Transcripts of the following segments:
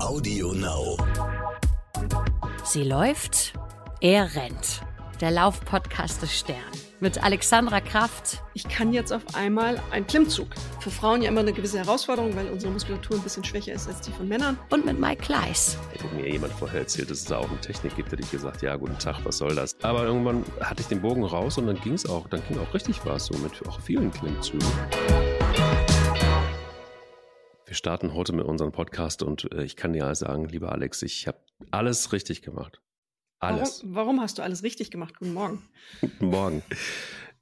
Audio Now. Sie läuft, er rennt. Der Laufpodcast des Stern. Mit Alexandra Kraft. Ich kann jetzt auf einmal einen Klimmzug. Für Frauen ja immer eine gewisse Herausforderung, weil unsere Muskulatur ein bisschen schwächer ist als die von Männern. Und mit Mike Kleiss. Hätte mir jemand vorher erzählt, dass es da auch eine Technik gibt, hätte ich gesagt, ja, guten Tag, was soll das? Aber irgendwann hatte ich den Bogen raus und dann ging es auch, dann ging auch richtig was, so mit auch vielen Klimmzügen. Wir starten heute mit unserem Podcast und äh, ich kann dir sagen, lieber Alex, ich habe alles richtig gemacht. Alles. Warum, warum, hast du alles richtig gemacht? Guten Morgen. Guten Morgen.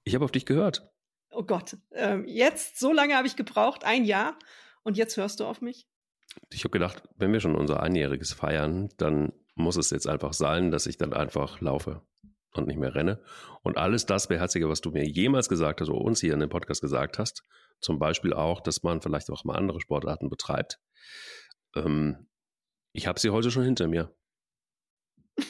Ich habe auf dich gehört. Oh Gott. Ähm, jetzt, so lange habe ich gebraucht, ein Jahr. Und jetzt hörst du auf mich? Ich habe gedacht, wenn wir schon unser Einjähriges feiern, dann muss es jetzt einfach sein, dass ich dann einfach laufe und nicht mehr renne. Und alles das Beherzige, was du mir jemals gesagt hast oder uns hier in dem Podcast gesagt hast, zum Beispiel auch, dass man vielleicht auch mal andere Sportarten betreibt. Ähm, ich habe sie heute schon hinter mir.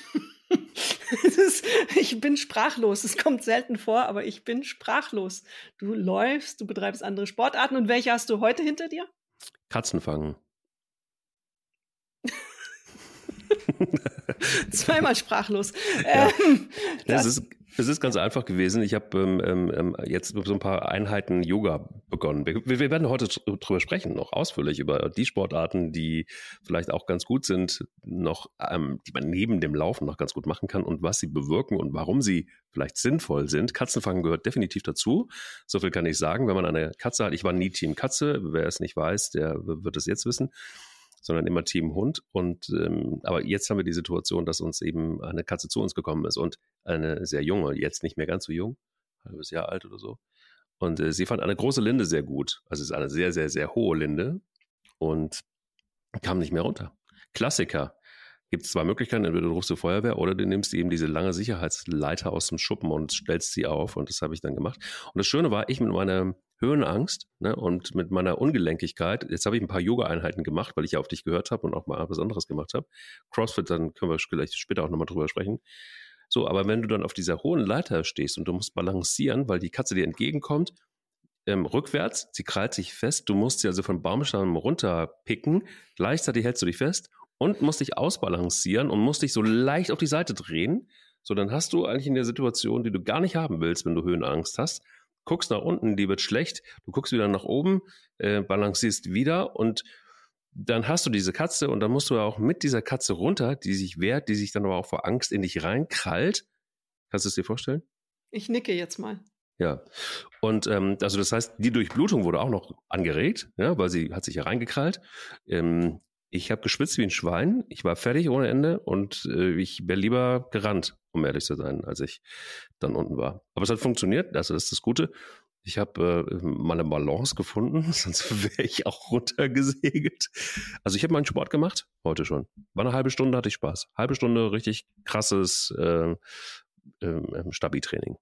ist, ich bin sprachlos. Es kommt selten vor, aber ich bin sprachlos. Du läufst, du betreibst andere Sportarten. Und welche hast du heute hinter dir? Katzen fangen. Zweimal sprachlos. Ja. Ähm, das, ist es ist ganz einfach gewesen. Ich habe ähm, ähm, ähm, jetzt so ein paar Einheiten Yoga begonnen. Wir, wir, werden heute drüber sprechen, noch ausführlich über die Sportarten, die vielleicht auch ganz gut sind, noch, ähm, die man neben dem Laufen noch ganz gut machen kann und was sie bewirken und warum sie vielleicht sinnvoll sind. Katzenfangen gehört definitiv dazu. So viel kann ich sagen. Wenn man eine Katze hat, ich war nie Team Katze. Wer es nicht weiß, der wird es jetzt wissen sondern immer Team Hund. Und ähm, aber jetzt haben wir die Situation, dass uns eben eine Katze zu uns gekommen ist und eine sehr junge, jetzt nicht mehr ganz so jung, halbes Jahr alt oder so. Und äh, sie fand eine große Linde sehr gut. Also es ist eine sehr, sehr, sehr hohe Linde und kam nicht mehr runter. Klassiker. Gibt es zwei Möglichkeiten, entweder du rufst die Feuerwehr oder du nimmst eben diese lange Sicherheitsleiter aus dem Schuppen und stellst sie auf. Und das habe ich dann gemacht. Und das Schöne war, ich mit meiner Höhenangst ne, und mit meiner Ungelenkigkeit, jetzt habe ich ein paar Yoga-Einheiten gemacht, weil ich ja auf dich gehört habe und auch mal was anderes gemacht habe. CrossFit, dann können wir vielleicht später auch nochmal drüber sprechen. So, aber wenn du dann auf dieser hohen Leiter stehst und du musst balancieren, weil die Katze dir entgegenkommt, ähm, rückwärts, sie krallt sich fest, du musst sie also von Baumstamm runterpicken, gleichzeitig hältst du dich fest und musst dich ausbalancieren und musst dich so leicht auf die Seite drehen. So, dann hast du eigentlich in der Situation, die du gar nicht haben willst, wenn du Höhenangst hast, guckst nach unten, die wird schlecht, du guckst wieder nach oben, äh, balancierst wieder und dann hast du diese Katze und dann musst du auch mit dieser Katze runter, die sich wehrt, die sich dann aber auch vor Angst in dich reinkrallt. Kannst du es dir vorstellen? Ich nicke jetzt mal. Ja. Und ähm, also das heißt, die Durchblutung wurde auch noch angeregt, ja, weil sie hat sich ja reingekrallt. Ähm, ich habe geschwitzt wie ein Schwein. Ich war fertig ohne Ende und äh, ich wäre lieber gerannt, um ehrlich zu sein, als ich dann unten war. Aber es hat funktioniert, das ist das Gute. Ich habe äh, meine Balance gefunden, sonst wäre ich auch runtergesegelt. Also ich habe meinen Sport gemacht, heute schon. War eine halbe Stunde, hatte ich Spaß. Halbe Stunde richtig krasses äh, äh, Stabi-Training.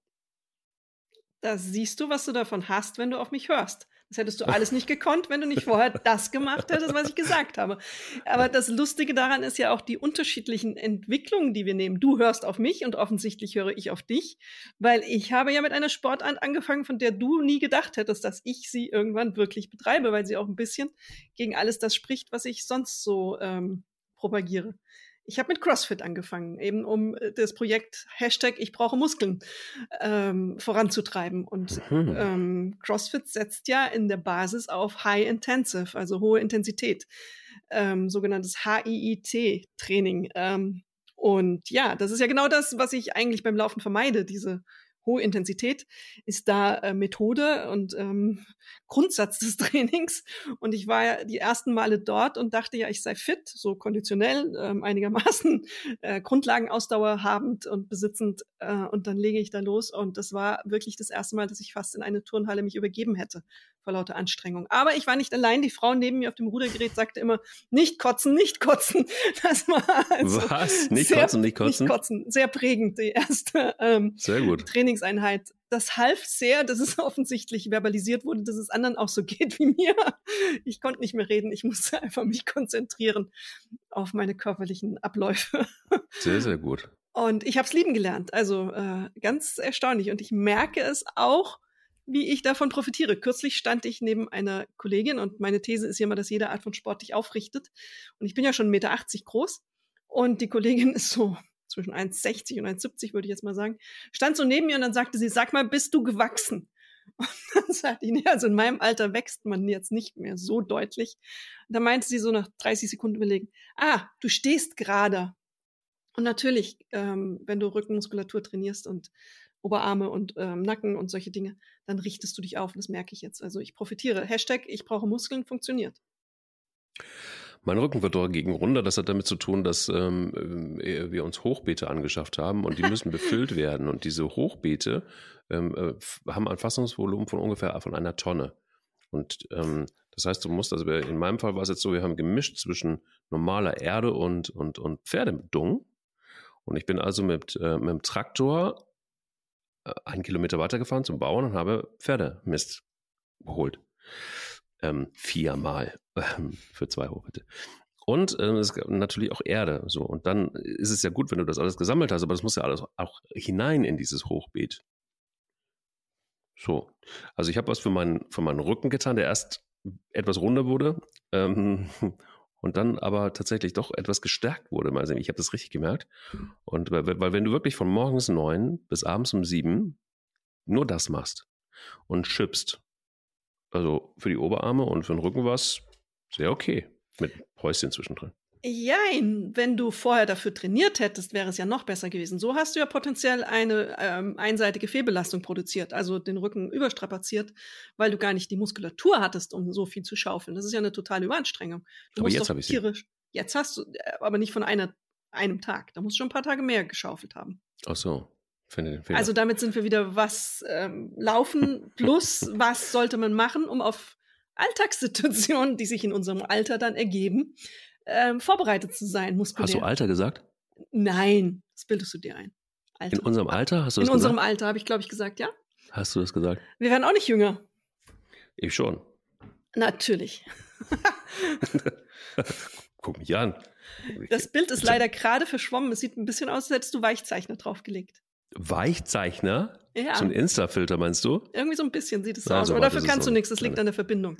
Da siehst du, was du davon hast, wenn du auf mich hörst. Das hättest du alles nicht gekonnt, wenn du nicht vorher das gemacht hättest, was ich gesagt habe. Aber das Lustige daran ist ja auch die unterschiedlichen Entwicklungen, die wir nehmen. Du hörst auf mich und offensichtlich höre ich auf dich, weil ich habe ja mit einer Sportart angefangen, von der du nie gedacht hättest, dass ich sie irgendwann wirklich betreibe, weil sie auch ein bisschen gegen alles das spricht, was ich sonst so ähm, propagiere. Ich habe mit CrossFit angefangen, eben um äh, das Projekt Hashtag Ich brauche Muskeln ähm, voranzutreiben. Und mhm. ähm, CrossFit setzt ja in der Basis auf High Intensive, also hohe Intensität, ähm, sogenanntes HIIT-Training. Ähm, und ja, das ist ja genau das, was ich eigentlich beim Laufen vermeide, diese hohe Intensität ist da äh, Methode und ähm, Grundsatz des Trainings. Und ich war ja die ersten Male dort und dachte ja, ich sei fit, so konditionell, ähm, einigermaßen äh, Grundlagenausdauer habend und besitzend. Äh, und dann lege ich da los. Und das war wirklich das erste Mal, dass ich fast in eine Turnhalle mich übergeben hätte vor lauter Anstrengung. Aber ich war nicht allein. Die Frau neben mir auf dem Rudergerät sagte immer, nicht kotzen, nicht kotzen. Das war also Was? Nicht sehr, kotzen, nicht kotzen? Nicht kotzen. Sehr prägend, die erste ähm, sehr gut. Trainingseinheit. Das half sehr, dass es offensichtlich verbalisiert wurde, dass es anderen auch so geht wie mir. Ich konnte nicht mehr reden. Ich musste einfach mich konzentrieren auf meine körperlichen Abläufe. Sehr, sehr gut. Und ich habe es lieben gelernt. Also äh, ganz erstaunlich. Und ich merke es auch, wie ich davon profitiere. Kürzlich stand ich neben einer Kollegin und meine These ist ja immer, dass jede Art von Sport dich aufrichtet. Und ich bin ja schon 1,80 Meter groß und die Kollegin ist so zwischen 1,60 und 1,70 würde ich jetzt mal sagen, stand so neben mir und dann sagte sie, sag mal, bist du gewachsen? Und dann sagte ich, nee, also in meinem Alter wächst man jetzt nicht mehr so deutlich. Und da meinte sie so nach 30 Sekunden überlegen, ah, du stehst gerade. Und natürlich, ähm, wenn du Rückenmuskulatur trainierst und Oberarme und ähm, Nacken und solche Dinge, dann richtest du dich auf. Das merke ich jetzt. Also ich profitiere. Hashtag, ich brauche Muskeln, funktioniert. Mein Rücken wird dagegen runter. Das hat damit zu tun, dass ähm, äh, wir uns Hochbeete angeschafft haben und die müssen befüllt werden. Und diese Hochbeete ähm, äh, haben ein Fassungsvolumen von ungefähr von einer Tonne. Und ähm, das heißt, du musst, also in meinem Fall war es jetzt so, wir haben gemischt zwischen normaler Erde und, und, und Pferdedung. Und ich bin also mit, äh, mit dem Traktor äh, einen Kilometer weitergefahren zum Bauern und habe Pferdemist geholt. Ähm, viermal ähm, für zwei Hochbeete. Und ähm, es gab natürlich auch Erde. So. Und dann ist es ja gut, wenn du das alles gesammelt hast, aber das muss ja alles auch hinein in dieses Hochbeet. So. Also ich habe was für meinen, für meinen Rücken getan, der erst etwas runder wurde. Ähm, und dann aber tatsächlich doch etwas gestärkt wurde. Also ich habe das richtig gemerkt. Und weil, weil, wenn du wirklich von morgens neun bis abends um sieben nur das machst und schippst, also für die Oberarme und für den Rücken war es sehr okay mit Häuschen zwischendrin. Jein, wenn du vorher dafür trainiert hättest, wäre es ja noch besser gewesen. So hast du ja potenziell eine ähm, einseitige Fehlbelastung produziert, also den Rücken überstrapaziert, weil du gar nicht die Muskulatur hattest, um so viel zu schaufeln. Das ist ja eine totale Überanstrengung. Du aber jetzt habe ich tierisch, sie. Jetzt hast du, äh, aber nicht von einer, einem Tag. Da musst du schon ein paar Tage mehr geschaufelt haben. Ach so. Also damit sind wir wieder was ähm, laufen plus was sollte man machen, um auf Alltagssituationen, die sich in unserem Alter dann ergeben, ähm, vorbereitet zu sein, muskulär. Hast du Alter gesagt? Nein, das bildest du dir ein. Alter. In unserem Alter hast du das In unserem Alter habe ich, glaube ich, gesagt, ja. Hast du das gesagt? Wir werden auch nicht jünger. Ich schon. Natürlich. Guck mich an. Das Bild ist leider gerade verschwommen. Es sieht ein bisschen aus, als hättest du Weichzeichner draufgelegt. Weichzeichner? Ja. So ein Insta-Filter meinst du? Irgendwie so ein bisschen sieht es so aus. Aber dafür kannst du nichts. Das liegt an der Verbindung.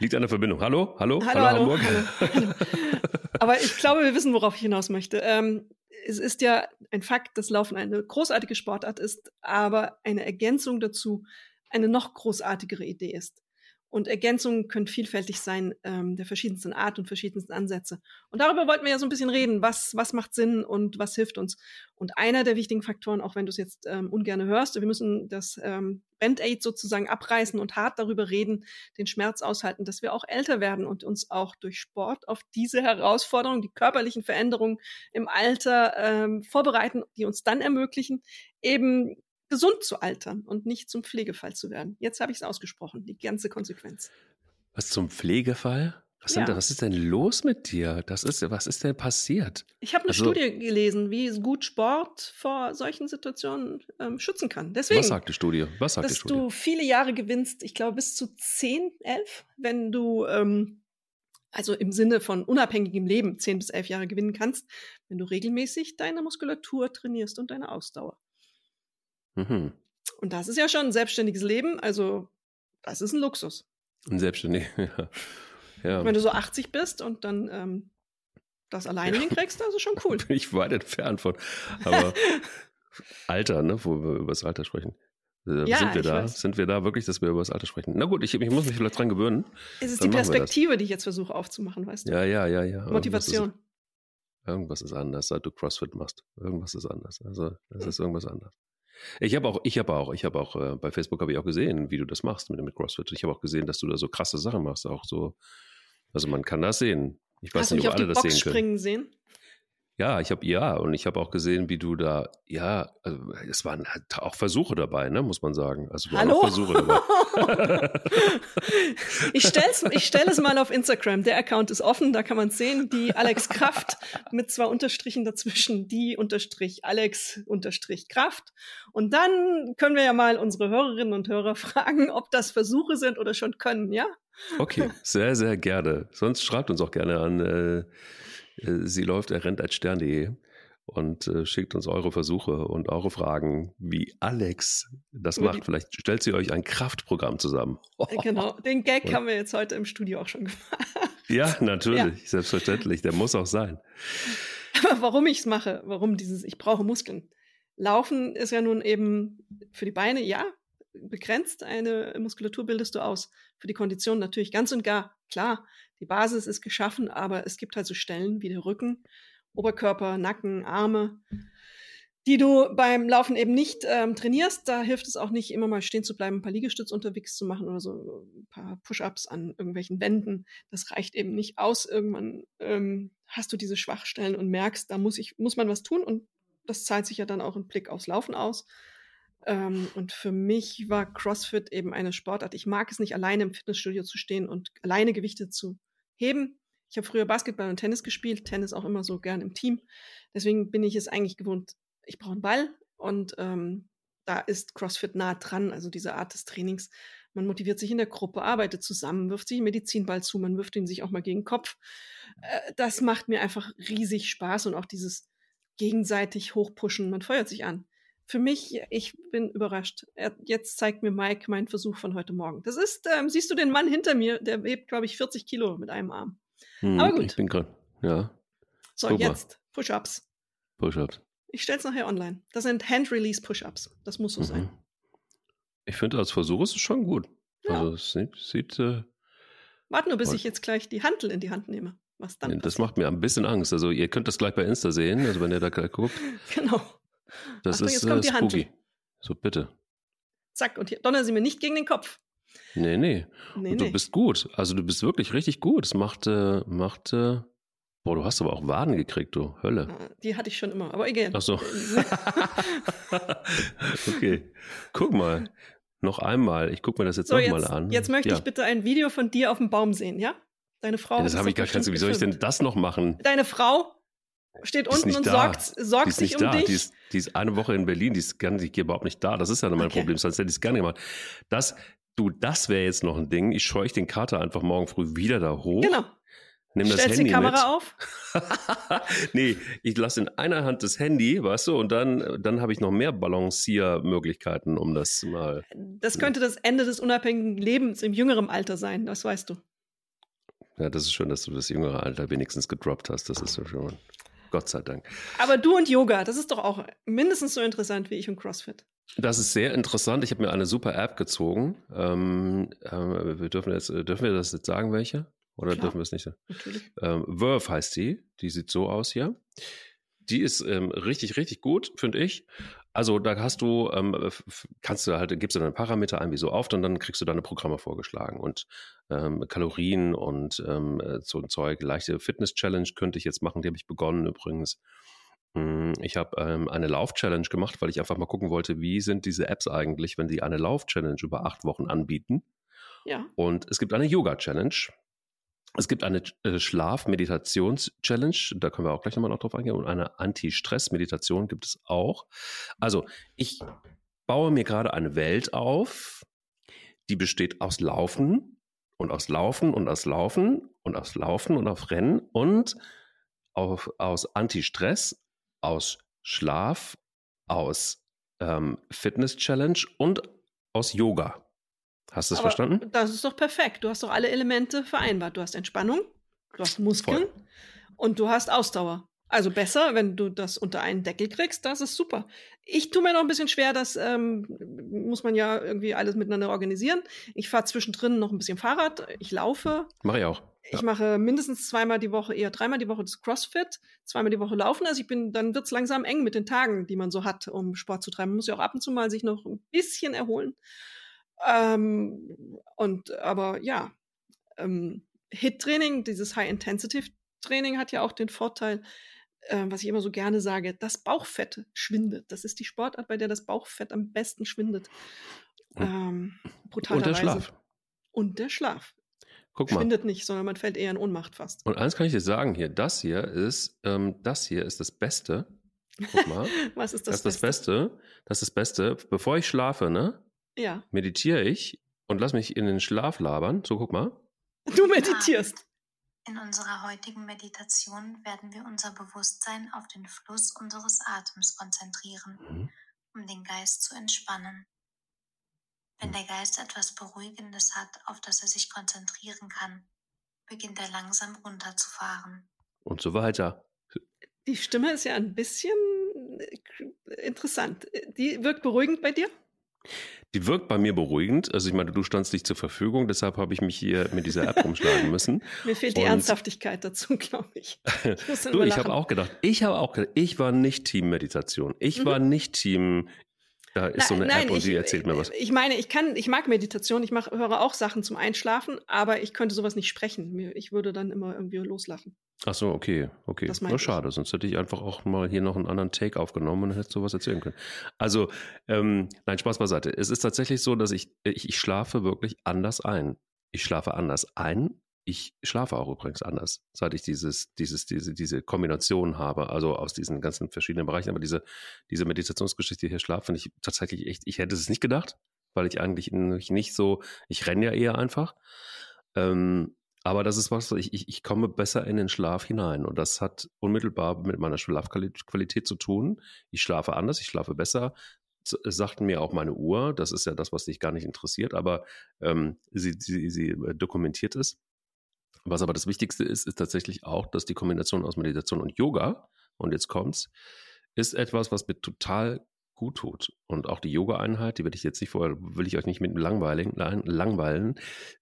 Liegt an der Verbindung. Hallo? Hallo? Hallo, hallo, hallo Hamburg? Hallo, Aber ich glaube, wir wissen, worauf ich hinaus möchte. Ähm, es ist ja ein Fakt, dass Laufen eine großartige Sportart ist, aber eine Ergänzung dazu eine noch großartigere Idee ist. Und Ergänzungen können vielfältig sein, ähm, der verschiedensten Art und verschiedensten Ansätze. Und darüber wollten wir ja so ein bisschen reden. Was, was macht Sinn und was hilft uns? Und einer der wichtigen Faktoren, auch wenn du es jetzt ähm, ungern hörst, wir müssen das ähm, Band-Aid sozusagen abreißen und hart darüber reden, den Schmerz aushalten, dass wir auch älter werden und uns auch durch Sport auf diese Herausforderungen, die körperlichen Veränderungen im Alter ähm, vorbereiten, die uns dann ermöglichen, eben gesund zu altern und nicht zum Pflegefall zu werden. Jetzt habe ich es ausgesprochen, die ganze Konsequenz. Was zum Pflegefall? Was, ja. denn, was ist denn los mit dir? Das ist, was ist denn passiert? Ich habe eine also, Studie gelesen, wie gut Sport vor solchen Situationen ähm, schützen kann. Deswegen, was sagt die Studie? Was sagt dass die Studie? du viele Jahre gewinnst, ich glaube bis zu 10, 11, wenn du ähm, also im Sinne von unabhängigem Leben 10 bis 11 Jahre gewinnen kannst, wenn du regelmäßig deine Muskulatur trainierst und deine Ausdauer. Mhm. Und das ist ja schon ein selbstständiges Leben, also das ist ein Luxus. Ein selbstständig, ja. ja. Wenn du so 80 bist und dann ähm, das alleine ja. hinkriegst, das ist schon cool. Bin ich weit entfernt von. Aber Alter, ne, wo wir über das Alter sprechen. Äh, ja, sind wir da? Weiß. Sind wir da wirklich, dass wir über das Alter sprechen? Na gut, ich, ich muss mich vielleicht dran gewöhnen. Es ist die Perspektive, die ich jetzt versuche aufzumachen, weißt du? Ja, ja, ja, ja. Motivation. Irgendwas ist, irgendwas ist anders, seit du CrossFit machst. Irgendwas ist anders. Also, es ist irgendwas anders. Ich habe auch, ich habe auch, ich habe auch, äh, bei Facebook habe ich auch gesehen, wie du das machst mit, mit CrossFit. Ich habe auch gesehen, dass du da so krasse Sachen machst, auch so. Also man kann das sehen. Ich weiß Hast nicht, du mich ob alle auf die das Box sehen können. springen sehen? Ja, ich habe ja und ich habe auch gesehen, wie du da, ja, also, es waren halt auch Versuche dabei, ne, muss man sagen. Also waren Hallo? Versuche dabei. ich stell's, ich stelle es mal auf Instagram. Der Account ist offen, da kann man sehen, die Alex Kraft mit zwei Unterstrichen dazwischen, die Unterstrich Alex Unterstrich Kraft. Und dann können wir ja mal unsere Hörerinnen und Hörer fragen, ob das Versuche sind oder schon können, ja? Okay, sehr, sehr gerne. Sonst schreibt uns auch gerne an. Äh, sie läuft, er rennt als Stern.de. und äh, schickt uns eure Versuche und eure Fragen, wie Alex das macht. Vielleicht stellt sie euch ein Kraftprogramm zusammen. Äh, genau, den Gag haben wir jetzt heute im Studio auch schon gemacht. Ja, natürlich, ja. selbstverständlich. Der muss auch sein. Aber warum ich es mache, warum dieses, ich brauche Muskeln. Laufen ist ja nun eben für die Beine, ja, begrenzt eine Muskulatur bildest du aus. Für die Kondition natürlich ganz und gar, klar, die Basis ist geschaffen, aber es gibt halt so Stellen wie der Rücken, Oberkörper, Nacken, Arme, die du beim Laufen eben nicht ähm, trainierst. Da hilft es auch nicht, immer mal stehen zu bleiben, ein paar Liegestütz unterwegs zu machen oder so ein paar Push-ups an irgendwelchen Wänden. Das reicht eben nicht aus. Irgendwann ähm, hast du diese Schwachstellen und merkst, da muss ich, muss man was tun und das zahlt sich ja dann auch im Blick aufs Laufen aus. Ähm, und für mich war CrossFit eben eine Sportart. Ich mag es nicht, alleine im Fitnessstudio zu stehen und alleine Gewichte zu heben. Ich habe früher Basketball und Tennis gespielt, Tennis auch immer so gern im Team. Deswegen bin ich es eigentlich gewohnt, ich brauche einen Ball und ähm, da ist CrossFit nah dran, also diese Art des Trainings. Man motiviert sich in der Gruppe, arbeitet zusammen, wirft sich einen Medizinball zu, man wirft ihn sich auch mal gegen den Kopf. Äh, das macht mir einfach riesig Spaß und auch dieses gegenseitig hochpushen, man feuert sich an. Für mich, ich bin überrascht. Jetzt zeigt mir Mike meinen Versuch von heute Morgen. Das ist, ähm, siehst du den Mann hinter mir, der hebt, glaube ich, 40 Kilo mit einem Arm. Hm, Aber gut. Ich bin gerade, ja. So, Guck jetzt Push-Ups. Push-Ups. Ich stelle es nachher online. Das sind Hand-Release-Push-Ups. Das muss so mhm. sein. Ich finde, als Versuch ist es schon gut. Ja. Also es sieht. sieht äh, Warte nur, bis ich jetzt gleich die Hantel in die Hand nehme. Was dann? Das macht mir ein bisschen Angst. Also ihr könnt das gleich bei Insta sehen, also wenn ihr da gleich guckt. genau. Das Achtung, ist jetzt kommt äh, die spooky. Hantel. So, bitte. Zack, und hier donnern sie mir nicht gegen den Kopf. Nee, nee. nee und du nee. bist gut. Also du bist wirklich richtig gut. Es macht, äh, macht, äh, boah, du hast aber auch Waden gekriegt, du Hölle. Die hatte ich schon immer, aber egal. Ach so. okay. Guck mal. Noch einmal. Ich guck mir das jetzt so, nochmal an. Jetzt möchte ja. ich bitte ein Video von dir auf dem Baum sehen, ja? Deine Frau. Ja, das habe ich gar kein Wie soll ich denn das noch machen? Deine Frau steht unten und da. sorgt, sorgt sich um da. dich. Die ist, die ist eine Woche in Berlin, die ist gar nicht, überhaupt nicht da. Das ist ja mein okay. Problem, sonst hätte ich es gerne gemacht. Das, Du, das wäre jetzt noch ein Ding. Ich scheuche den Kater einfach morgen früh wieder da hoch. Genau. Nimm das Stellst Handy die Kamera mit. auf? nee, ich lasse in einer Hand das Handy, weißt du, und dann, dann habe ich noch mehr Balanciermöglichkeiten, um das mal. Das könnte das Ende des unabhängigen Lebens im jüngeren Alter sein, das weißt du. Ja, das ist schön, dass du das jüngere Alter wenigstens gedroppt hast. Das ist so schön. Gott sei Dank. Aber du und Yoga, das ist doch auch mindestens so interessant wie ich und CrossFit. Das ist sehr interessant. Ich habe mir eine super App gezogen. Ähm, äh, wir dürfen, jetzt, äh, dürfen wir das jetzt sagen, welche? Oder Klar, dürfen wir es nicht? Natürlich. Ähm, Verve heißt die. Die sieht so aus hier. Die ist ähm, richtig, richtig gut, finde ich. Also da hast du, ähm, kannst du halt, gibst du deine Parameter ein, wie so oft, und dann kriegst du deine Programme vorgeschlagen. Und ähm, Kalorien und ähm, äh, so ein Zeug, leichte Fitness-Challenge könnte ich jetzt machen, die habe ich begonnen übrigens. Hm, ich habe ähm, eine Lauf-Challenge gemacht, weil ich einfach mal gucken wollte, wie sind diese Apps eigentlich, wenn die eine Lauf-Challenge über acht Wochen anbieten. Ja. Und es gibt eine Yoga-Challenge. Es gibt eine äh, Schlaf-Meditations-Challenge, da können wir auch gleich nochmal noch drauf eingehen. Und eine Anti-Stress-Meditation gibt es auch. Also, ich baue mir gerade eine Welt auf, die besteht aus Laufen und aus Laufen und aus Laufen und aus Laufen und auf Rennen und auf, aus Anti-Stress, aus Schlaf, aus ähm, Fitness-Challenge und aus Yoga. Hast du es verstanden? Das ist doch perfekt. Du hast doch alle Elemente vereinbart. Du hast Entspannung, du hast Muskeln Voll. und du hast Ausdauer. Also besser, wenn du das unter einen Deckel kriegst, das ist super. Ich tue mir noch ein bisschen schwer, das ähm, muss man ja irgendwie alles miteinander organisieren. Ich fahre zwischendrin noch ein bisschen Fahrrad, ich laufe. Mache ich auch. Ja. Ich mache mindestens zweimal die Woche, eher dreimal die Woche das CrossFit, zweimal die Woche laufen. Also ich bin, dann wird's langsam eng mit den Tagen, die man so hat, um Sport zu treiben. Man muss ja auch ab und zu mal sich noch ein bisschen erholen. Ähm, und aber ja, ähm, Hit-Training, dieses High-Intensity-Training hat ja auch den Vorteil, äh, was ich immer so gerne sage, das Bauchfett schwindet. Das ist die Sportart, bei der das Bauchfett am besten schwindet. Ähm, Und der Schlaf. Und der Schlaf. Guck mal. Schwindet nicht, sondern man fällt eher in Ohnmacht fast. Und eins kann ich dir sagen hier, das hier ist, ähm, das hier ist das Beste. Guck mal. was ist das, das ist Beste? das Beste? Das ist das Beste. Bevor ich schlafe, ne? Ja. Meditiere ich und lass mich in den Schlaf labern. So, guck mal. Du meditierst. In unserer heutigen Meditation werden wir unser Bewusstsein auf den Fluss unseres Atems konzentrieren, mhm. um den Geist zu entspannen. Wenn der Geist etwas Beruhigendes hat, auf das er sich konzentrieren kann, beginnt er langsam runterzufahren. Und so weiter. Die Stimme ist ja ein bisschen äh, interessant. Die wirkt beruhigend bei dir? Die wirkt bei mir beruhigend. Also ich meine, du standst nicht zur Verfügung, deshalb habe ich mich hier mit dieser App rumschlagen müssen. Mir fehlt die Ernsthaftigkeit dazu, glaube ich. Ich du, ich habe auch gedacht, ich habe auch gedacht, ich war nicht Team Meditation. Ich mhm. war nicht Team da ist nein, so eine nein, App und ich, die erzählt mir was. Ich meine, ich kann, ich mag Meditation, ich mach, höre auch Sachen zum Einschlafen, aber ich könnte sowas nicht sprechen. Ich würde dann immer irgendwie loslachen. Ach so, okay, okay. Das Nur schade, sonst hätte ich einfach auch mal hier noch einen anderen Take aufgenommen und hätte sowas erzählen können. Also, ähm, nein, Spaß beiseite. Es ist tatsächlich so, dass ich, ich, ich schlafe wirklich anders ein. Ich schlafe anders ein, ich schlafe auch übrigens anders, seit ich dieses, dieses, diese, diese Kombination habe, also aus diesen ganzen verschiedenen Bereichen. Aber diese, diese Meditationsgeschichte hier Schlaf finde ich tatsächlich echt, ich hätte es nicht gedacht, weil ich eigentlich nicht so, ich renne ja eher einfach. Ähm, aber das ist was, ich, ich, ich komme besser in den Schlaf hinein. Und das hat unmittelbar mit meiner Schlafqualität zu tun. Ich schlafe anders, ich schlafe besser. Sagten mir auch meine Uhr, das ist ja das, was dich gar nicht interessiert, aber ähm, sie, sie, sie äh, dokumentiert es. Was aber das Wichtigste ist, ist tatsächlich auch, dass die Kombination aus Meditation und Yoga, und jetzt kommt's, ist etwas, was mir total gut tut. Und auch die Yoga-Einheit, die werde ich jetzt nicht vorher, will ich euch nicht mit langweilen, langweilen,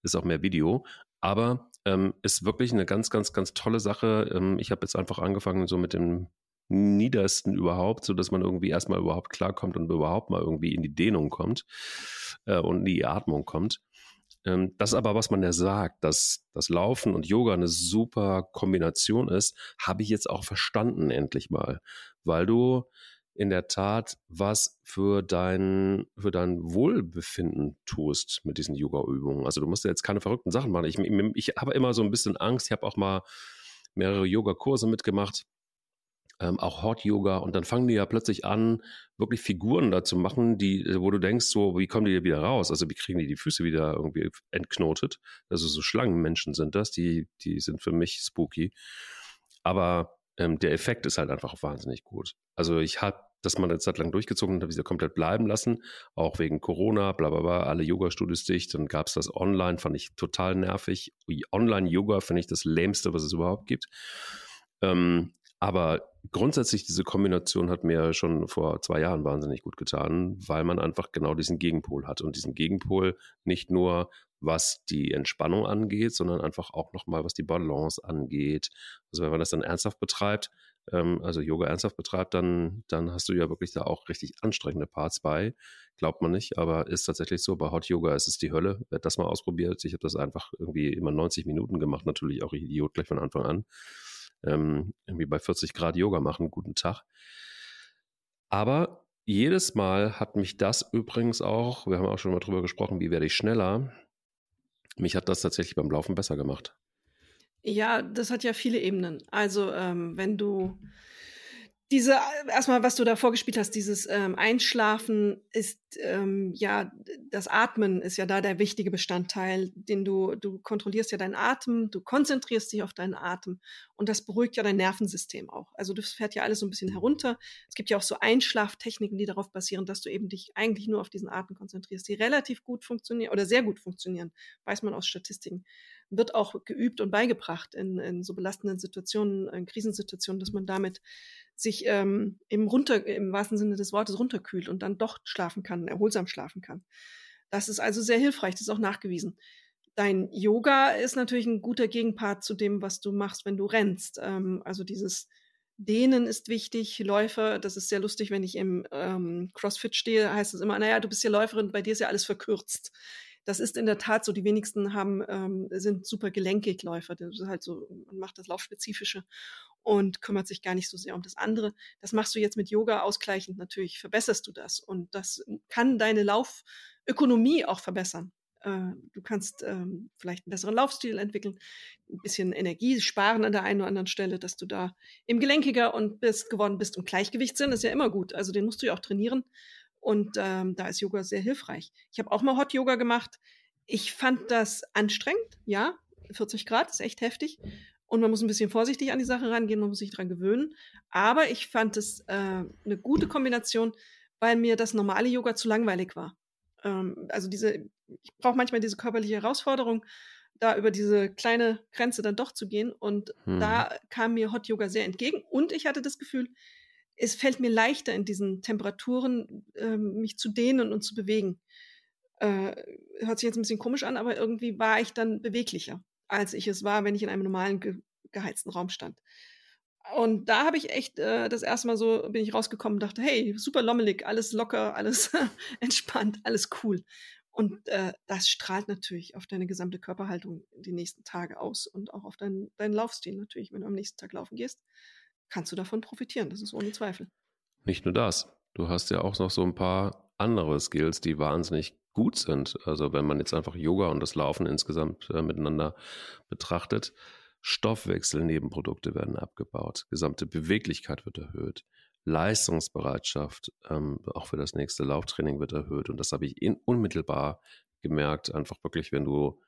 ist auch mehr Video, aber ähm, ist wirklich eine ganz, ganz, ganz tolle Sache. Ähm, ich habe jetzt einfach angefangen so mit dem Niedersten überhaupt, so dass man irgendwie erstmal überhaupt klarkommt und überhaupt mal irgendwie in die Dehnung kommt äh, und in die Atmung kommt. Ähm, das aber, was man ja sagt, dass das Laufen und Yoga eine super Kombination ist, habe ich jetzt auch verstanden endlich mal, weil du in der Tat was für dein, für dein Wohlbefinden tust mit diesen Yoga-Übungen. Also du musst ja jetzt keine verrückten Sachen machen. Ich, ich habe immer so ein bisschen Angst. Ich habe auch mal mehrere Yoga-Kurse mitgemacht ähm, auch Hot Yoga und dann fangen die ja plötzlich an, wirklich Figuren da zu machen, die, äh, wo du denkst, so, wie kommen die hier wieder raus? Also wie kriegen die die Füße wieder irgendwie entknotet? Also so Schlangenmenschen sind das, die, die sind für mich spooky. Aber ähm, der Effekt ist halt einfach wahnsinnig gut. Also ich habe das mal eine Zeit lang durchgezogen und habe sie komplett bleiben lassen, auch wegen Corona, bla bla bla, alle Yoga-Studios dicht. Dann gab es das online, fand ich total nervig. Online-Yoga finde ich das lämste, was es überhaupt gibt. Ähm, aber grundsätzlich diese Kombination hat mir schon vor zwei Jahren wahnsinnig gut getan, weil man einfach genau diesen Gegenpol hat und diesen Gegenpol nicht nur was die Entspannung angeht, sondern einfach auch nochmal was die Balance angeht. Also wenn man das dann ernsthaft betreibt, ähm, also Yoga ernsthaft betreibt, dann, dann hast du ja wirklich da auch richtig anstrengende Parts bei. Glaubt man nicht, aber ist tatsächlich so. Bei Hot Yoga ist es die Hölle. Wer das mal ausprobiert, ich habe das einfach irgendwie immer 90 Minuten gemacht, natürlich auch Idiot gleich von Anfang an ähm, irgendwie bei 40 Grad Yoga machen, guten Tag. Aber jedes Mal hat mich das übrigens auch, wir haben auch schon mal drüber gesprochen, wie werde ich schneller, mich hat das tatsächlich beim Laufen besser gemacht. Ja, das hat ja viele Ebenen. Also ähm, wenn du diese, erstmal, was du da vorgespielt hast, dieses ähm, Einschlafen ist, ähm, ja, das Atmen ist ja da der wichtige Bestandteil, den du, du kontrollierst ja deinen Atem, du konzentrierst dich auf deinen Atem und das beruhigt ja dein Nervensystem auch. Also das fährt ja alles so ein bisschen herunter. Es gibt ja auch so Einschlaftechniken, die darauf basieren, dass du eben dich eigentlich nur auf diesen Atem konzentrierst, die relativ gut funktionieren oder sehr gut funktionieren, weiß man aus Statistiken wird auch geübt und beigebracht in, in so belastenden Situationen, in Krisensituationen, dass man damit sich ähm, im, runter, im wahrsten Sinne des Wortes runterkühlt und dann doch schlafen kann, erholsam schlafen kann. Das ist also sehr hilfreich, das ist auch nachgewiesen. Dein Yoga ist natürlich ein guter Gegenpart zu dem, was du machst, wenn du rennst. Ähm, also dieses Dehnen ist wichtig, Läufer, das ist sehr lustig, wenn ich im ähm, CrossFit stehe, heißt es immer, naja, du bist ja Läuferin, bei dir ist ja alles verkürzt. Das ist in der Tat so. Die wenigsten haben, ähm, sind super gelenkig Läufer. Das ist halt so, man macht das Laufspezifische und kümmert sich gar nicht so sehr um das andere. Das machst du jetzt mit Yoga ausgleichend. Natürlich verbesserst du das und das kann deine Laufökonomie auch verbessern. Äh, du kannst ähm, vielleicht einen besseren Laufstil entwickeln, ein bisschen Energie sparen an der einen oder anderen Stelle, dass du da im gelenkiger und bist geworden bist und Gleichgewichtssinn ist ja immer gut. Also den musst du ja auch trainieren. Und ähm, da ist Yoga sehr hilfreich. Ich habe auch mal Hot Yoga gemacht. Ich fand das anstrengend, ja. 40 Grad ist echt heftig. Und man muss ein bisschen vorsichtig an die Sache rangehen, man muss sich dran gewöhnen. Aber ich fand es äh, eine gute Kombination, weil mir das normale Yoga zu langweilig war. Ähm, also diese, ich brauche manchmal diese körperliche Herausforderung, da über diese kleine Grenze dann doch zu gehen. Und hm. da kam mir Hot Yoga sehr entgegen. Und ich hatte das Gefühl, es fällt mir leichter in diesen Temperaturen, äh, mich zu dehnen und zu bewegen. Äh, hört sich jetzt ein bisschen komisch an, aber irgendwie war ich dann beweglicher, als ich es war, wenn ich in einem normalen ge geheizten Raum stand. Und da habe ich echt äh, das erste Mal so, bin ich rausgekommen und dachte, hey, super lommelig, alles locker, alles entspannt, alles cool. Und äh, das strahlt natürlich auf deine gesamte Körperhaltung die nächsten Tage aus und auch auf deinen, deinen Laufstil natürlich. Wenn du am nächsten Tag laufen gehst, kannst du davon profitieren. Das ist ohne Zweifel. Nicht nur das. Du hast ja auch noch so ein paar andere Skills, die wahnsinnig gut sind. Also wenn man jetzt einfach Yoga und das Laufen insgesamt äh, miteinander betrachtet, Stoffwechselnebenprodukte werden abgebaut, gesamte Beweglichkeit wird erhöht, Leistungsbereitschaft ähm, auch für das nächste Lauftraining wird erhöht. Und das habe ich in, unmittelbar gemerkt, einfach wirklich, wenn du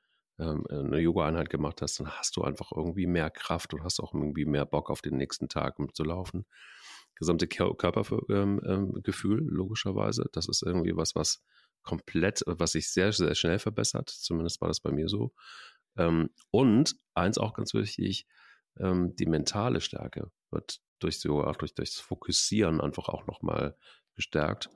ähm, eine Yoga-Einheit gemacht hast, dann hast du einfach irgendwie mehr Kraft und hast auch irgendwie mehr Bock auf den nächsten Tag, um zu laufen. Gesamte Körpergefühl, ähm, logischerweise, das ist irgendwie was, was komplett, was sich sehr, sehr schnell verbessert. Zumindest war das bei mir so. Ähm, und eins auch ganz wichtig, ähm, die mentale Stärke wird durch Yoga, durch, durchs Fokussieren einfach auch nochmal gestärkt.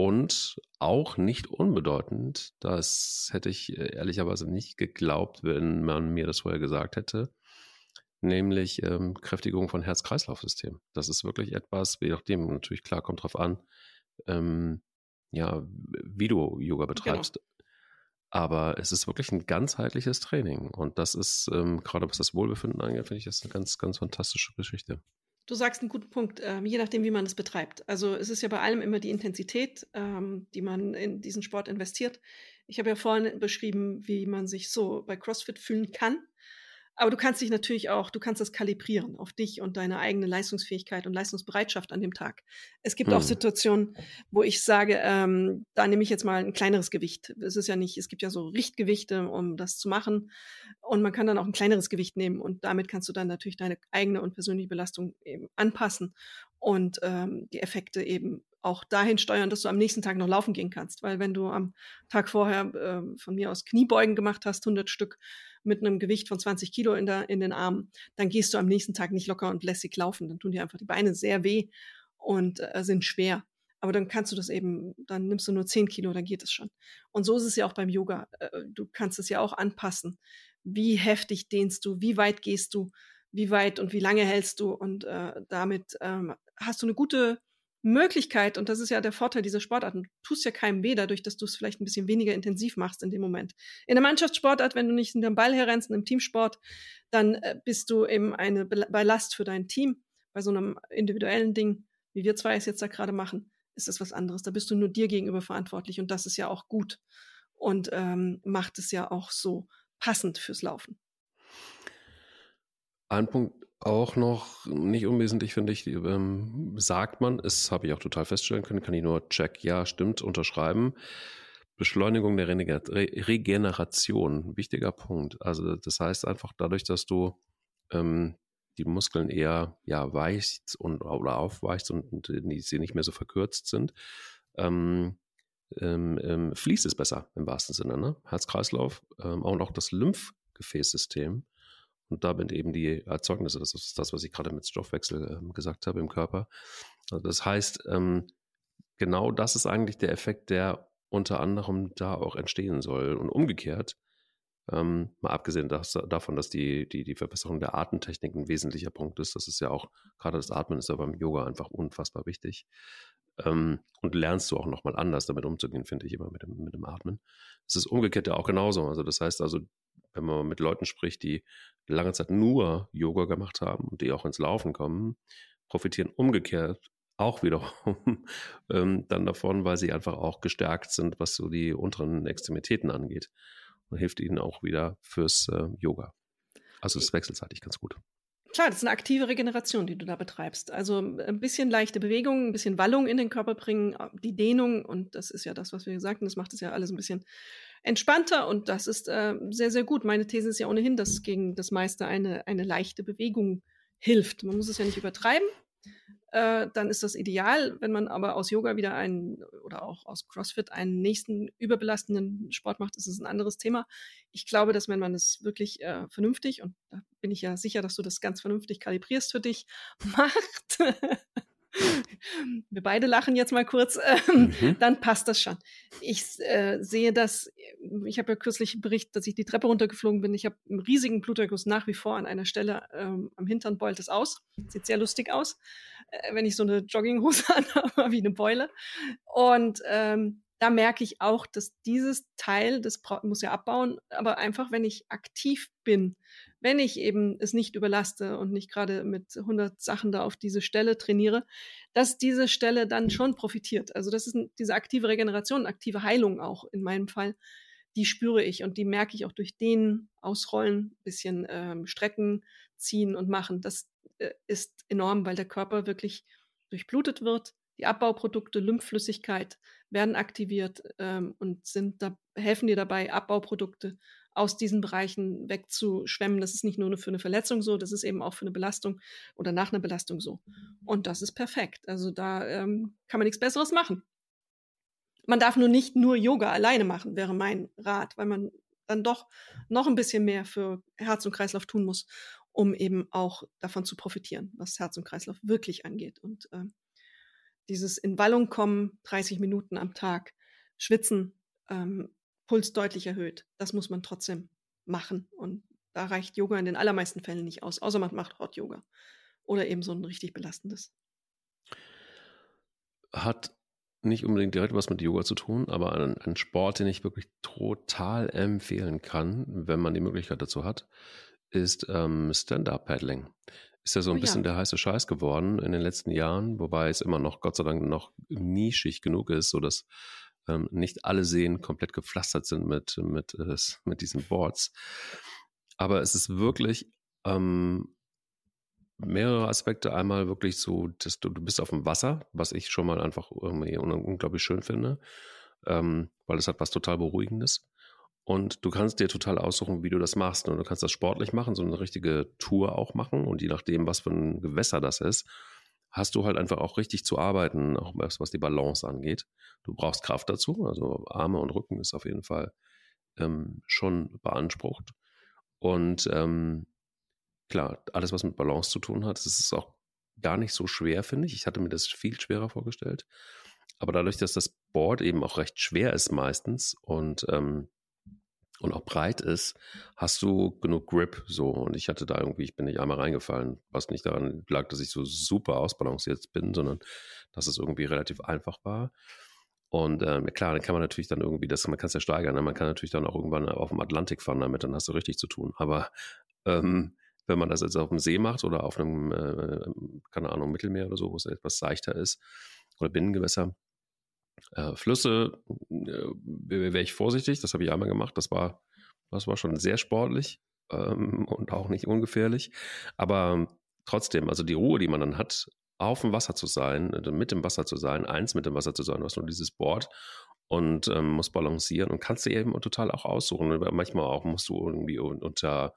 Und auch nicht unbedeutend, das hätte ich äh, ehrlicherweise nicht geglaubt, wenn man mir das vorher gesagt hätte, nämlich ähm, Kräftigung von Herz-Kreislauf-System. Das ist wirklich etwas, je nachdem, natürlich klar, kommt drauf an, ähm, ja, wie du Yoga genau. betreibst. Genau. Aber es ist wirklich ein ganzheitliches Training. Und das ist, ähm, gerade was das Wohlbefinden angeht, finde ich das eine ganz, ganz fantastische Geschichte. Du sagst einen guten Punkt, ähm, je nachdem, wie man es betreibt. Also es ist ja bei allem immer die Intensität, ähm, die man in diesen Sport investiert. Ich habe ja vorhin beschrieben, wie man sich so bei CrossFit fühlen kann. Aber du kannst dich natürlich auch, du kannst das kalibrieren auf dich und deine eigene Leistungsfähigkeit und Leistungsbereitschaft an dem Tag. Es gibt hm. auch Situationen, wo ich sage, ähm, da nehme ich jetzt mal ein kleineres Gewicht. Es ist ja nicht, es gibt ja so Richtgewichte, um das zu machen. Und man kann dann auch ein kleineres Gewicht nehmen und damit kannst du dann natürlich deine eigene und persönliche Belastung eben anpassen und ähm, die Effekte eben auch dahin steuern, dass du am nächsten Tag noch laufen gehen kannst. Weil wenn du am Tag vorher äh, von mir aus Kniebeugen gemacht hast, 100 Stück, mit einem Gewicht von 20 Kilo in, der, in den Armen, dann gehst du am nächsten Tag nicht locker und lässig laufen. Dann tun dir einfach die Beine sehr weh und äh, sind schwer. Aber dann kannst du das eben, dann nimmst du nur 10 Kilo, dann geht es schon. Und so ist es ja auch beim Yoga. Äh, du kannst es ja auch anpassen. Wie heftig dehnst du? Wie weit gehst du? Wie weit und wie lange hältst du? Und äh, damit ähm, hast du eine gute Möglichkeit, und das ist ja der Vorteil dieser Sportarten, du tust ja keinem weh dadurch, dass du es vielleicht ein bisschen weniger intensiv machst in dem Moment. In der Mannschaftssportart, wenn du nicht in den Ball herrennst, im Teamsport, dann äh, bist du eben eine Ballast für dein Team. Bei so einem individuellen Ding, wie wir zwei es jetzt da gerade machen, ist das was anderes. Da bist du nur dir gegenüber verantwortlich und das ist ja auch gut und ähm, macht es ja auch so passend fürs Laufen. Ein Punkt auch noch nicht unwesentlich, finde ich, ähm, sagt man, das habe ich auch total feststellen können, kann ich nur check, ja, stimmt, unterschreiben. Beschleunigung der Regeneration, wichtiger Punkt. Also das heißt einfach dadurch, dass du ähm, die Muskeln eher ja weichst und oder aufweichst und, und sie nicht mehr so verkürzt sind, ähm, ähm, ähm, fließt es besser im wahrsten Sinne. Ne? Herz-Kreislauf ähm, und auch das Lymphgefäßsystem und damit eben die Erzeugnisse, das ist das, was ich gerade mit Stoffwechsel ähm, gesagt habe im Körper. Also das heißt, ähm, genau das ist eigentlich der Effekt, der unter anderem da auch entstehen soll. Und umgekehrt, ähm, mal abgesehen das, davon, dass die, die, die Verbesserung der Atemtechnik ein wesentlicher Punkt ist, das ist ja auch, gerade das Atmen ist ja beim Yoga einfach unfassbar wichtig. Ähm, und lernst du auch nochmal anders damit umzugehen, finde ich immer mit dem, mit dem Atmen. Es ist umgekehrt ja auch genauso. Also das heißt also, wenn man mit Leuten spricht, die lange Zeit nur Yoga gemacht haben und die auch ins Laufen kommen, profitieren umgekehrt auch wiederum ähm, dann davon, weil sie einfach auch gestärkt sind, was so die unteren Extremitäten angeht und hilft ihnen auch wieder fürs äh, Yoga. Also es wechselseitig ganz gut. Klar, das ist eine aktive Regeneration, die du da betreibst. Also ein bisschen leichte Bewegung, ein bisschen Wallung in den Körper bringen, die Dehnung und das ist ja das, was wir gesagt haben, das macht es ja alles ein bisschen entspannter und das ist äh, sehr, sehr gut. Meine These ist ja ohnehin, dass gegen das meiste eine, eine leichte Bewegung hilft. Man muss es ja nicht übertreiben. Äh, dann ist das ideal. Wenn man aber aus Yoga wieder einen oder auch aus CrossFit einen nächsten überbelastenden Sport macht, ist es ein anderes Thema. Ich glaube, dass wenn man es wirklich äh, vernünftig, und da bin ich ja sicher, dass du das ganz vernünftig kalibrierst für dich, macht, wir beide lachen jetzt mal kurz, ähm, mhm. dann passt das schon. Ich äh, sehe das, ich habe ja kürzlich einen Bericht, dass ich die Treppe runtergeflogen bin. Ich habe einen riesigen Bluterguss nach wie vor an einer Stelle ähm, am Hintern beult es aus. Sieht sehr lustig aus, äh, wenn ich so eine Jogginghose anhabe, wie eine Beule. Und ähm, da merke ich auch, dass dieses Teil, das muss ja abbauen, aber einfach, wenn ich aktiv bin, wenn ich eben es nicht überlaste und nicht gerade mit 100 Sachen da auf diese Stelle trainiere, dass diese Stelle dann schon profitiert. Also das ist diese aktive Regeneration, aktive Heilung auch in meinem Fall, die spüre ich und die merke ich auch durch den Ausrollen, bisschen ähm, strecken, ziehen und machen. Das äh, ist enorm, weil der Körper wirklich durchblutet wird, die Abbauprodukte, Lymphflüssigkeit werden aktiviert ähm, und sind da, helfen dir dabei, Abbauprodukte aus diesen Bereichen wegzuschwemmen. Das ist nicht nur für eine Verletzung so, das ist eben auch für eine Belastung oder nach einer Belastung so. Und das ist perfekt. Also da ähm, kann man nichts Besseres machen. Man darf nur nicht nur Yoga alleine machen, wäre mein Rat, weil man dann doch noch ein bisschen mehr für Herz und Kreislauf tun muss, um eben auch davon zu profitieren, was Herz und Kreislauf wirklich angeht. Und äh, dieses in Wallung kommen, 30 Minuten am Tag, schwitzen, ähm, Puls deutlich erhöht. Das muss man trotzdem machen. Und da reicht Yoga in den allermeisten Fällen nicht aus, außer man macht Hot Yoga oder eben so ein richtig belastendes. Hat nicht unbedingt direkt was mit Yoga zu tun, aber ein, ein Sport, den ich wirklich total empfehlen kann, wenn man die Möglichkeit dazu hat, ist ähm, Stand-Up-Paddling. Ist ja so ein oh, bisschen ja. der heiße Scheiß geworden in den letzten Jahren, wobei es immer noch, Gott sei Dank, noch nischig genug ist, sodass ähm, nicht alle Seen komplett gepflastert sind mit, mit, äh, mit diesen Boards. Aber es ist wirklich ähm, mehrere Aspekte. Einmal wirklich so, dass du, du bist auf dem Wasser, was ich schon mal einfach irgendwie unglaublich schön finde, ähm, weil es hat was total Beruhigendes. Und du kannst dir total aussuchen, wie du das machst. Und du kannst das sportlich machen, so eine richtige Tour auch machen. Und je nachdem, was für ein Gewässer das ist, hast du halt einfach auch richtig zu arbeiten, auch was, die Balance angeht. Du brauchst Kraft dazu, also Arme und Rücken ist auf jeden Fall ähm, schon beansprucht. Und ähm, klar, alles, was mit Balance zu tun hat, das ist auch gar nicht so schwer, finde ich. Ich hatte mir das viel schwerer vorgestellt. Aber dadurch, dass das Board eben auch recht schwer ist meistens und ähm, und auch breit ist, hast du genug Grip so. Und ich hatte da irgendwie, ich bin nicht einmal reingefallen, was nicht daran lag, dass ich so super ausbalanciert bin, sondern dass es irgendwie relativ einfach war. Und ähm, klar, dann kann man natürlich dann irgendwie, das, man kann es ja steigern, ne? man kann natürlich dann auch irgendwann auf dem Atlantik fahren damit, dann hast du richtig zu tun. Aber ähm, wenn man das jetzt auf dem See macht oder auf einem, äh, keine Ahnung, Mittelmeer oder so, wo es etwas seichter ist, oder Binnengewässer, äh, Flüsse äh, wäre ich vorsichtig, das habe ich einmal gemacht. Das war, das war schon sehr sportlich ähm, und auch nicht ungefährlich. Aber trotzdem, also die Ruhe, die man dann hat, auf dem Wasser zu sein, äh, mit dem Wasser zu sein, eins mit dem Wasser zu sein, du hast nur dieses Board und ähm, musst balancieren und kannst dir eben total auch aussuchen. Manchmal auch musst du irgendwie unter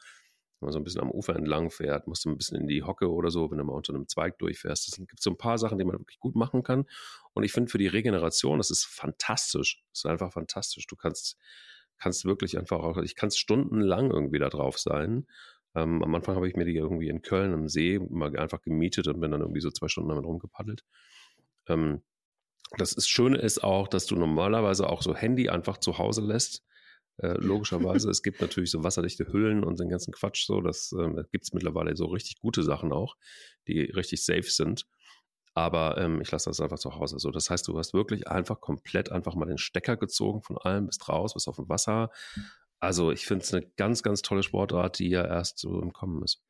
wenn man so ein bisschen am Ufer entlang fährt, musst du ein bisschen in die Hocke oder so, wenn du mal unter einem Zweig durchfährst. Es gibt so ein paar Sachen, die man wirklich gut machen kann. Und ich finde für die Regeneration, das ist fantastisch. Das ist einfach fantastisch. Du kannst, kannst wirklich einfach auch, ich kann stundenlang irgendwie da drauf sein. Ähm, am Anfang habe ich mir die irgendwie in Köln am See mal einfach gemietet und bin dann irgendwie so zwei Stunden damit rumgepaddelt. Ähm, das ist, Schöne ist auch, dass du normalerweise auch so Handy einfach zu Hause lässt äh, logischerweise. es gibt natürlich so wasserdichte Hüllen und den ganzen Quatsch so. Das äh, gibt es mittlerweile so richtig gute Sachen auch, die richtig safe sind. Aber ähm, ich lasse das einfach zu Hause. So, das heißt, du hast wirklich einfach komplett einfach mal den Stecker gezogen von allem, bist raus, bist auf dem Wasser. Also ich finde es eine ganz, ganz tolle Sportart, die ja erst so im Kommen ist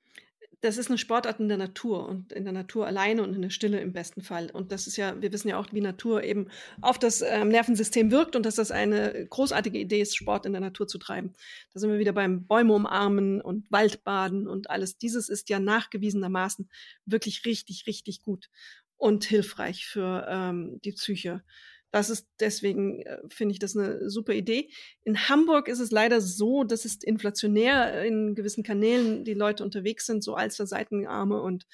das ist eine Sportart in der Natur und in der Natur alleine und in der Stille im besten Fall. Und das ist ja, wir wissen ja auch, wie Natur eben auf das ähm, Nervensystem wirkt und dass das eine großartige Idee ist, Sport in der Natur zu treiben. Da sind wir wieder beim Bäume umarmen und Waldbaden und alles. Dieses ist ja nachgewiesenermaßen wirklich richtig, richtig gut und hilfreich für ähm, die Psyche. Das ist deswegen, äh, finde ich das eine super Idee. In Hamburg ist es leider so, dass es inflationär in gewissen Kanälen die Leute unterwegs sind, so als der Seitenarme und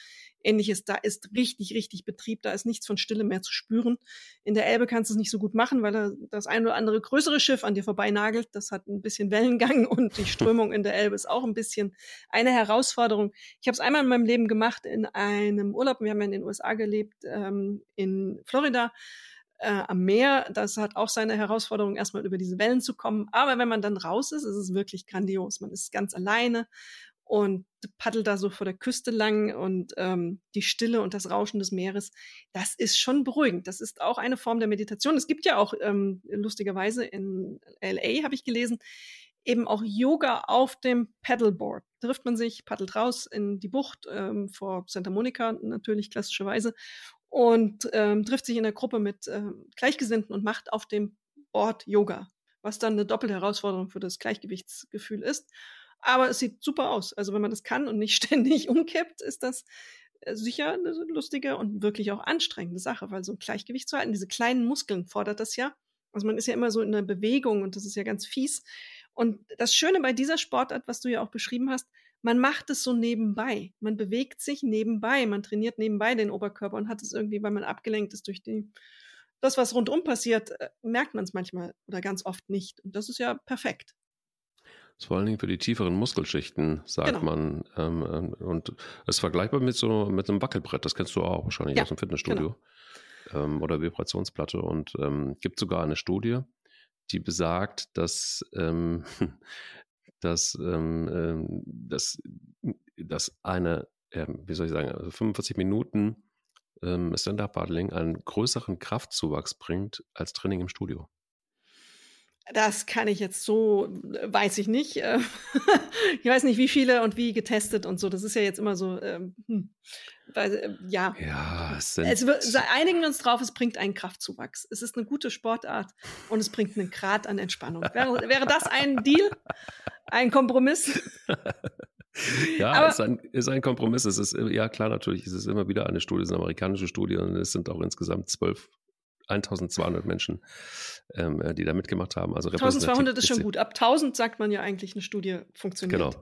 ähnliches. Da ist richtig, richtig Betrieb. Da ist nichts von Stille mehr zu spüren. In der Elbe kannst du es nicht so gut machen, weil da das ein oder andere größere Schiff an dir vorbei nagelt. Das hat ein bisschen Wellengang und die Strömung in der Elbe ist auch ein bisschen eine Herausforderung. Ich habe es einmal in meinem Leben gemacht in einem Urlaub. Wir haben ja in den USA gelebt, ähm, in Florida äh, am Meer. Das hat auch seine Herausforderung, erstmal über diese Wellen zu kommen. Aber wenn man dann raus ist, ist es wirklich grandios. Man ist ganz alleine und paddelt da so vor der Küste lang und ähm, die Stille und das Rauschen des Meeres, das ist schon beruhigend. Das ist auch eine Form der Meditation. Es gibt ja auch ähm, lustigerweise in LA, habe ich gelesen, eben auch Yoga auf dem Paddleboard. Trifft man sich, paddelt raus in die Bucht ähm, vor Santa Monica natürlich klassischerweise und ähm, trifft sich in der Gruppe mit ähm, Gleichgesinnten und macht auf dem Board Yoga, was dann eine doppelte Herausforderung für das Gleichgewichtsgefühl ist. Aber es sieht super aus. Also wenn man das kann und nicht ständig umkippt, ist das äh, sicher eine lustige und wirklich auch anstrengende Sache, weil so ein Gleichgewicht zu halten, diese kleinen Muskeln fordert das ja. Also man ist ja immer so in der Bewegung und das ist ja ganz fies. Und das Schöne bei dieser Sportart, was du ja auch beschrieben hast, man macht es so nebenbei. Man bewegt sich nebenbei, man trainiert nebenbei den Oberkörper und hat es irgendwie, weil man abgelenkt ist durch die, das, was rundum passiert, äh, merkt man es manchmal oder ganz oft nicht. Und das ist ja perfekt. Vor allen Dingen für die tieferen Muskelschichten, sagt genau. man. Ähm, ähm und es ist vergleichbar mit so mit einem Wackelbrett, das kennst du auch wahrscheinlich ja, aus dem Fitnessstudio. Genau. Ähm, oder Vibrationsplatte. Und ähm, gibt sogar eine Studie, die besagt, dass ähm, dass, ähm, ähm, dass, dass eine, äh, wie soll ich sagen, also 45 Minuten ähm, Stand-Up-Paddling einen größeren Kraftzuwachs bringt als Training im Studio. Das kann ich jetzt so, äh, weiß ich nicht. Äh, ich weiß nicht, wie viele und wie getestet und so. Das ist ja jetzt immer so, ähm, hm. Weil, äh, ja. Ja, es sind es einigen wir uns drauf, es bringt einen Kraftzuwachs. Es ist eine gute Sportart und es bringt einen Grad an Entspannung. Wäre, wäre das ein Deal? Ein Kompromiss? ja, Aber, ist, ein, ist ein Kompromiss. Es ist, ja klar, natürlich, es ist immer wieder eine Studie, es ist eine amerikanische Studie und es sind auch insgesamt zwölf 1200 Menschen, ähm, äh, die da mitgemacht haben. Also 1200 ist schon gut. Ab 1000 sagt man ja eigentlich, eine Studie funktioniert. Genau.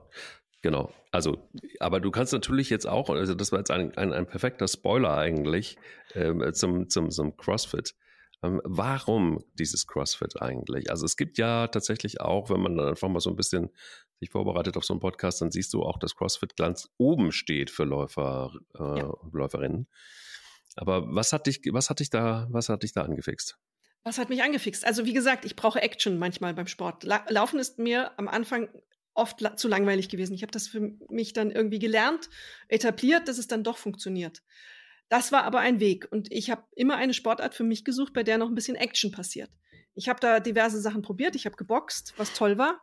Genau. Also, aber du kannst natürlich jetzt auch, also das war jetzt ein, ein, ein perfekter Spoiler eigentlich ähm, zum, zum, zum CrossFit. Ähm, warum dieses CrossFit eigentlich? Also es gibt ja tatsächlich auch, wenn man dann einfach mal so ein bisschen sich vorbereitet auf so einen Podcast, dann siehst du auch, dass CrossFit ganz oben steht für Läufer äh, ja. und Läuferinnen. Aber was hat dich, was hat dich da, was hat dich da angefixt? Was hat mich angefixt? Also wie gesagt, ich brauche Action manchmal beim Sport. La Laufen ist mir am Anfang oft la zu langweilig gewesen. Ich habe das für mich dann irgendwie gelernt, etabliert, dass es dann doch funktioniert. Das war aber ein Weg und ich habe immer eine Sportart für mich gesucht, bei der noch ein bisschen Action passiert. Ich habe da diverse Sachen probiert, ich habe geboxt, was toll war,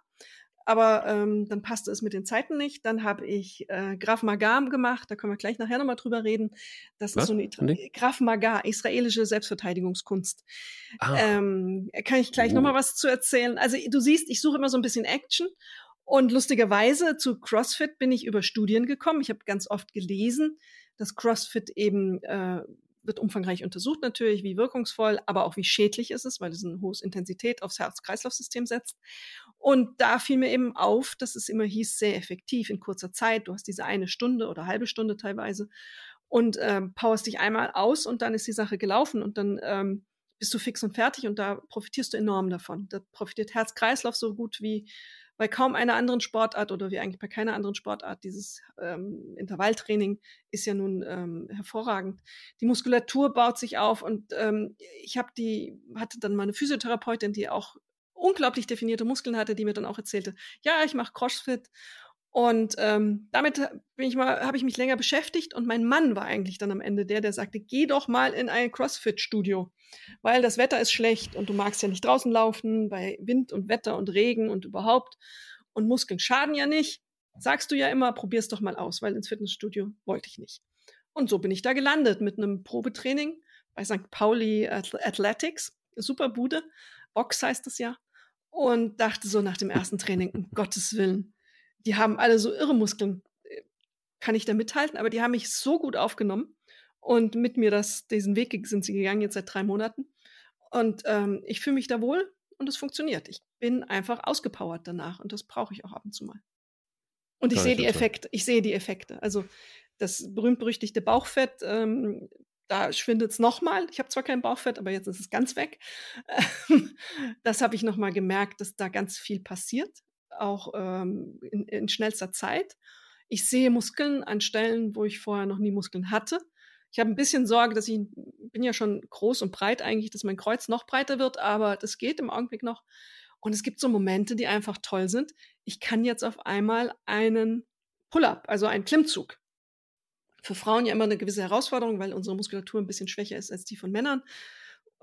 aber ähm, dann passte es mit den Zeiten nicht. Dann habe ich äh, Graf Magam gemacht, da können wir gleich nachher nochmal drüber reden. Das Was? ist so eine nee. Graf Maga, israelische Selbstverteidigungskunst. Ah. Ähm, kann ich gleich oh. nochmal was zu erzählen. Also du siehst, ich suche immer so ein bisschen Action. Und lustigerweise zu CrossFit bin ich über Studien gekommen. Ich habe ganz oft gelesen, dass CrossFit eben äh, wird umfangreich untersucht natürlich, wie wirkungsvoll, aber auch wie schädlich ist es, weil es eine hohe Intensität aufs Herz-Kreislauf-System setzt. Und da fiel mir eben auf, dass es immer hieß, sehr effektiv in kurzer Zeit. Du hast diese eine Stunde oder halbe Stunde teilweise und ähm, powerst dich einmal aus und dann ist die Sache gelaufen und dann ähm, bist du fix und fertig und da profitierst du enorm davon. Da profitiert Herz-Kreislauf so gut wie bei kaum einer anderen Sportart oder wie eigentlich bei keiner anderen Sportart. Dieses ähm, Intervalltraining ist ja nun ähm, hervorragend. Die Muskulatur baut sich auf und ähm, ich habe die hatte dann mal eine Physiotherapeutin, die auch unglaublich definierte Muskeln hatte, die mir dann auch erzählte, ja, ich mache CrossFit und ähm, damit bin ich mal, habe ich mich länger beschäftigt und mein Mann war eigentlich dann am Ende der, der sagte, geh doch mal in ein CrossFit-Studio, weil das Wetter ist schlecht und du magst ja nicht draußen laufen bei Wind und Wetter und Regen und überhaupt und Muskeln schaden ja nicht. Sagst du ja immer, probier's doch mal aus, weil ins Fitnessstudio wollte ich nicht. Und so bin ich da gelandet mit einem Probetraining bei St. Pauli Athletics, super Bude, Box heißt das ja, und dachte so nach dem ersten Training, um Gottes Willen, die haben alle so irre Muskeln. Kann ich da mithalten? Aber die haben mich so gut aufgenommen und mit mir das, diesen Weg sind sie gegangen, jetzt seit drei Monaten. Und ähm, ich fühle mich da wohl und es funktioniert. Ich bin einfach ausgepowert danach und das brauche ich auch ab und zu mal. Und ich sehe die Effekte. Ich sehe die Effekte. Also das berühmt-berüchtigte Bauchfett, ähm, da schwindet es nochmal. Ich habe zwar kein Bauchfett, aber jetzt ist es ganz weg. das habe ich nochmal gemerkt, dass da ganz viel passiert, auch ähm, in, in schnellster Zeit. Ich sehe Muskeln an Stellen, wo ich vorher noch nie Muskeln hatte. Ich habe ein bisschen Sorge, dass ich bin ja schon groß und breit eigentlich, dass mein Kreuz noch breiter wird, aber das geht im Augenblick noch. Und es gibt so Momente, die einfach toll sind. Ich kann jetzt auf einmal einen Pull-up, also einen Klimmzug. Für Frauen ja immer eine gewisse Herausforderung, weil unsere Muskulatur ein bisschen schwächer ist als die von Männern.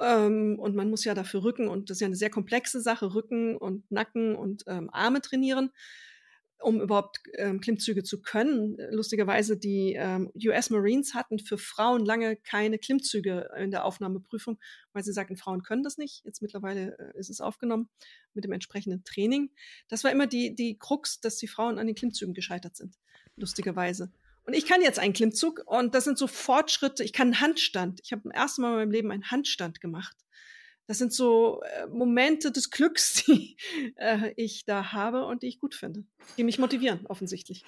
Ähm, und man muss ja dafür Rücken, und das ist ja eine sehr komplexe Sache, Rücken und Nacken und ähm, Arme trainieren um überhaupt ähm, Klimmzüge zu können. Lustigerweise, die ähm, US Marines hatten für Frauen lange keine Klimmzüge in der Aufnahmeprüfung, weil sie sagten, Frauen können das nicht. Jetzt mittlerweile äh, ist es aufgenommen mit dem entsprechenden Training. Das war immer die, die Krux, dass die Frauen an den Klimmzügen gescheitert sind. Lustigerweise. Und ich kann jetzt einen Klimmzug und das sind so Fortschritte. Ich kann einen Handstand. Ich habe zum ersten Mal in meinem Leben einen Handstand gemacht. Das sind so äh, Momente des Glücks, die äh, ich da habe und die ich gut finde, die mich motivieren, offensichtlich.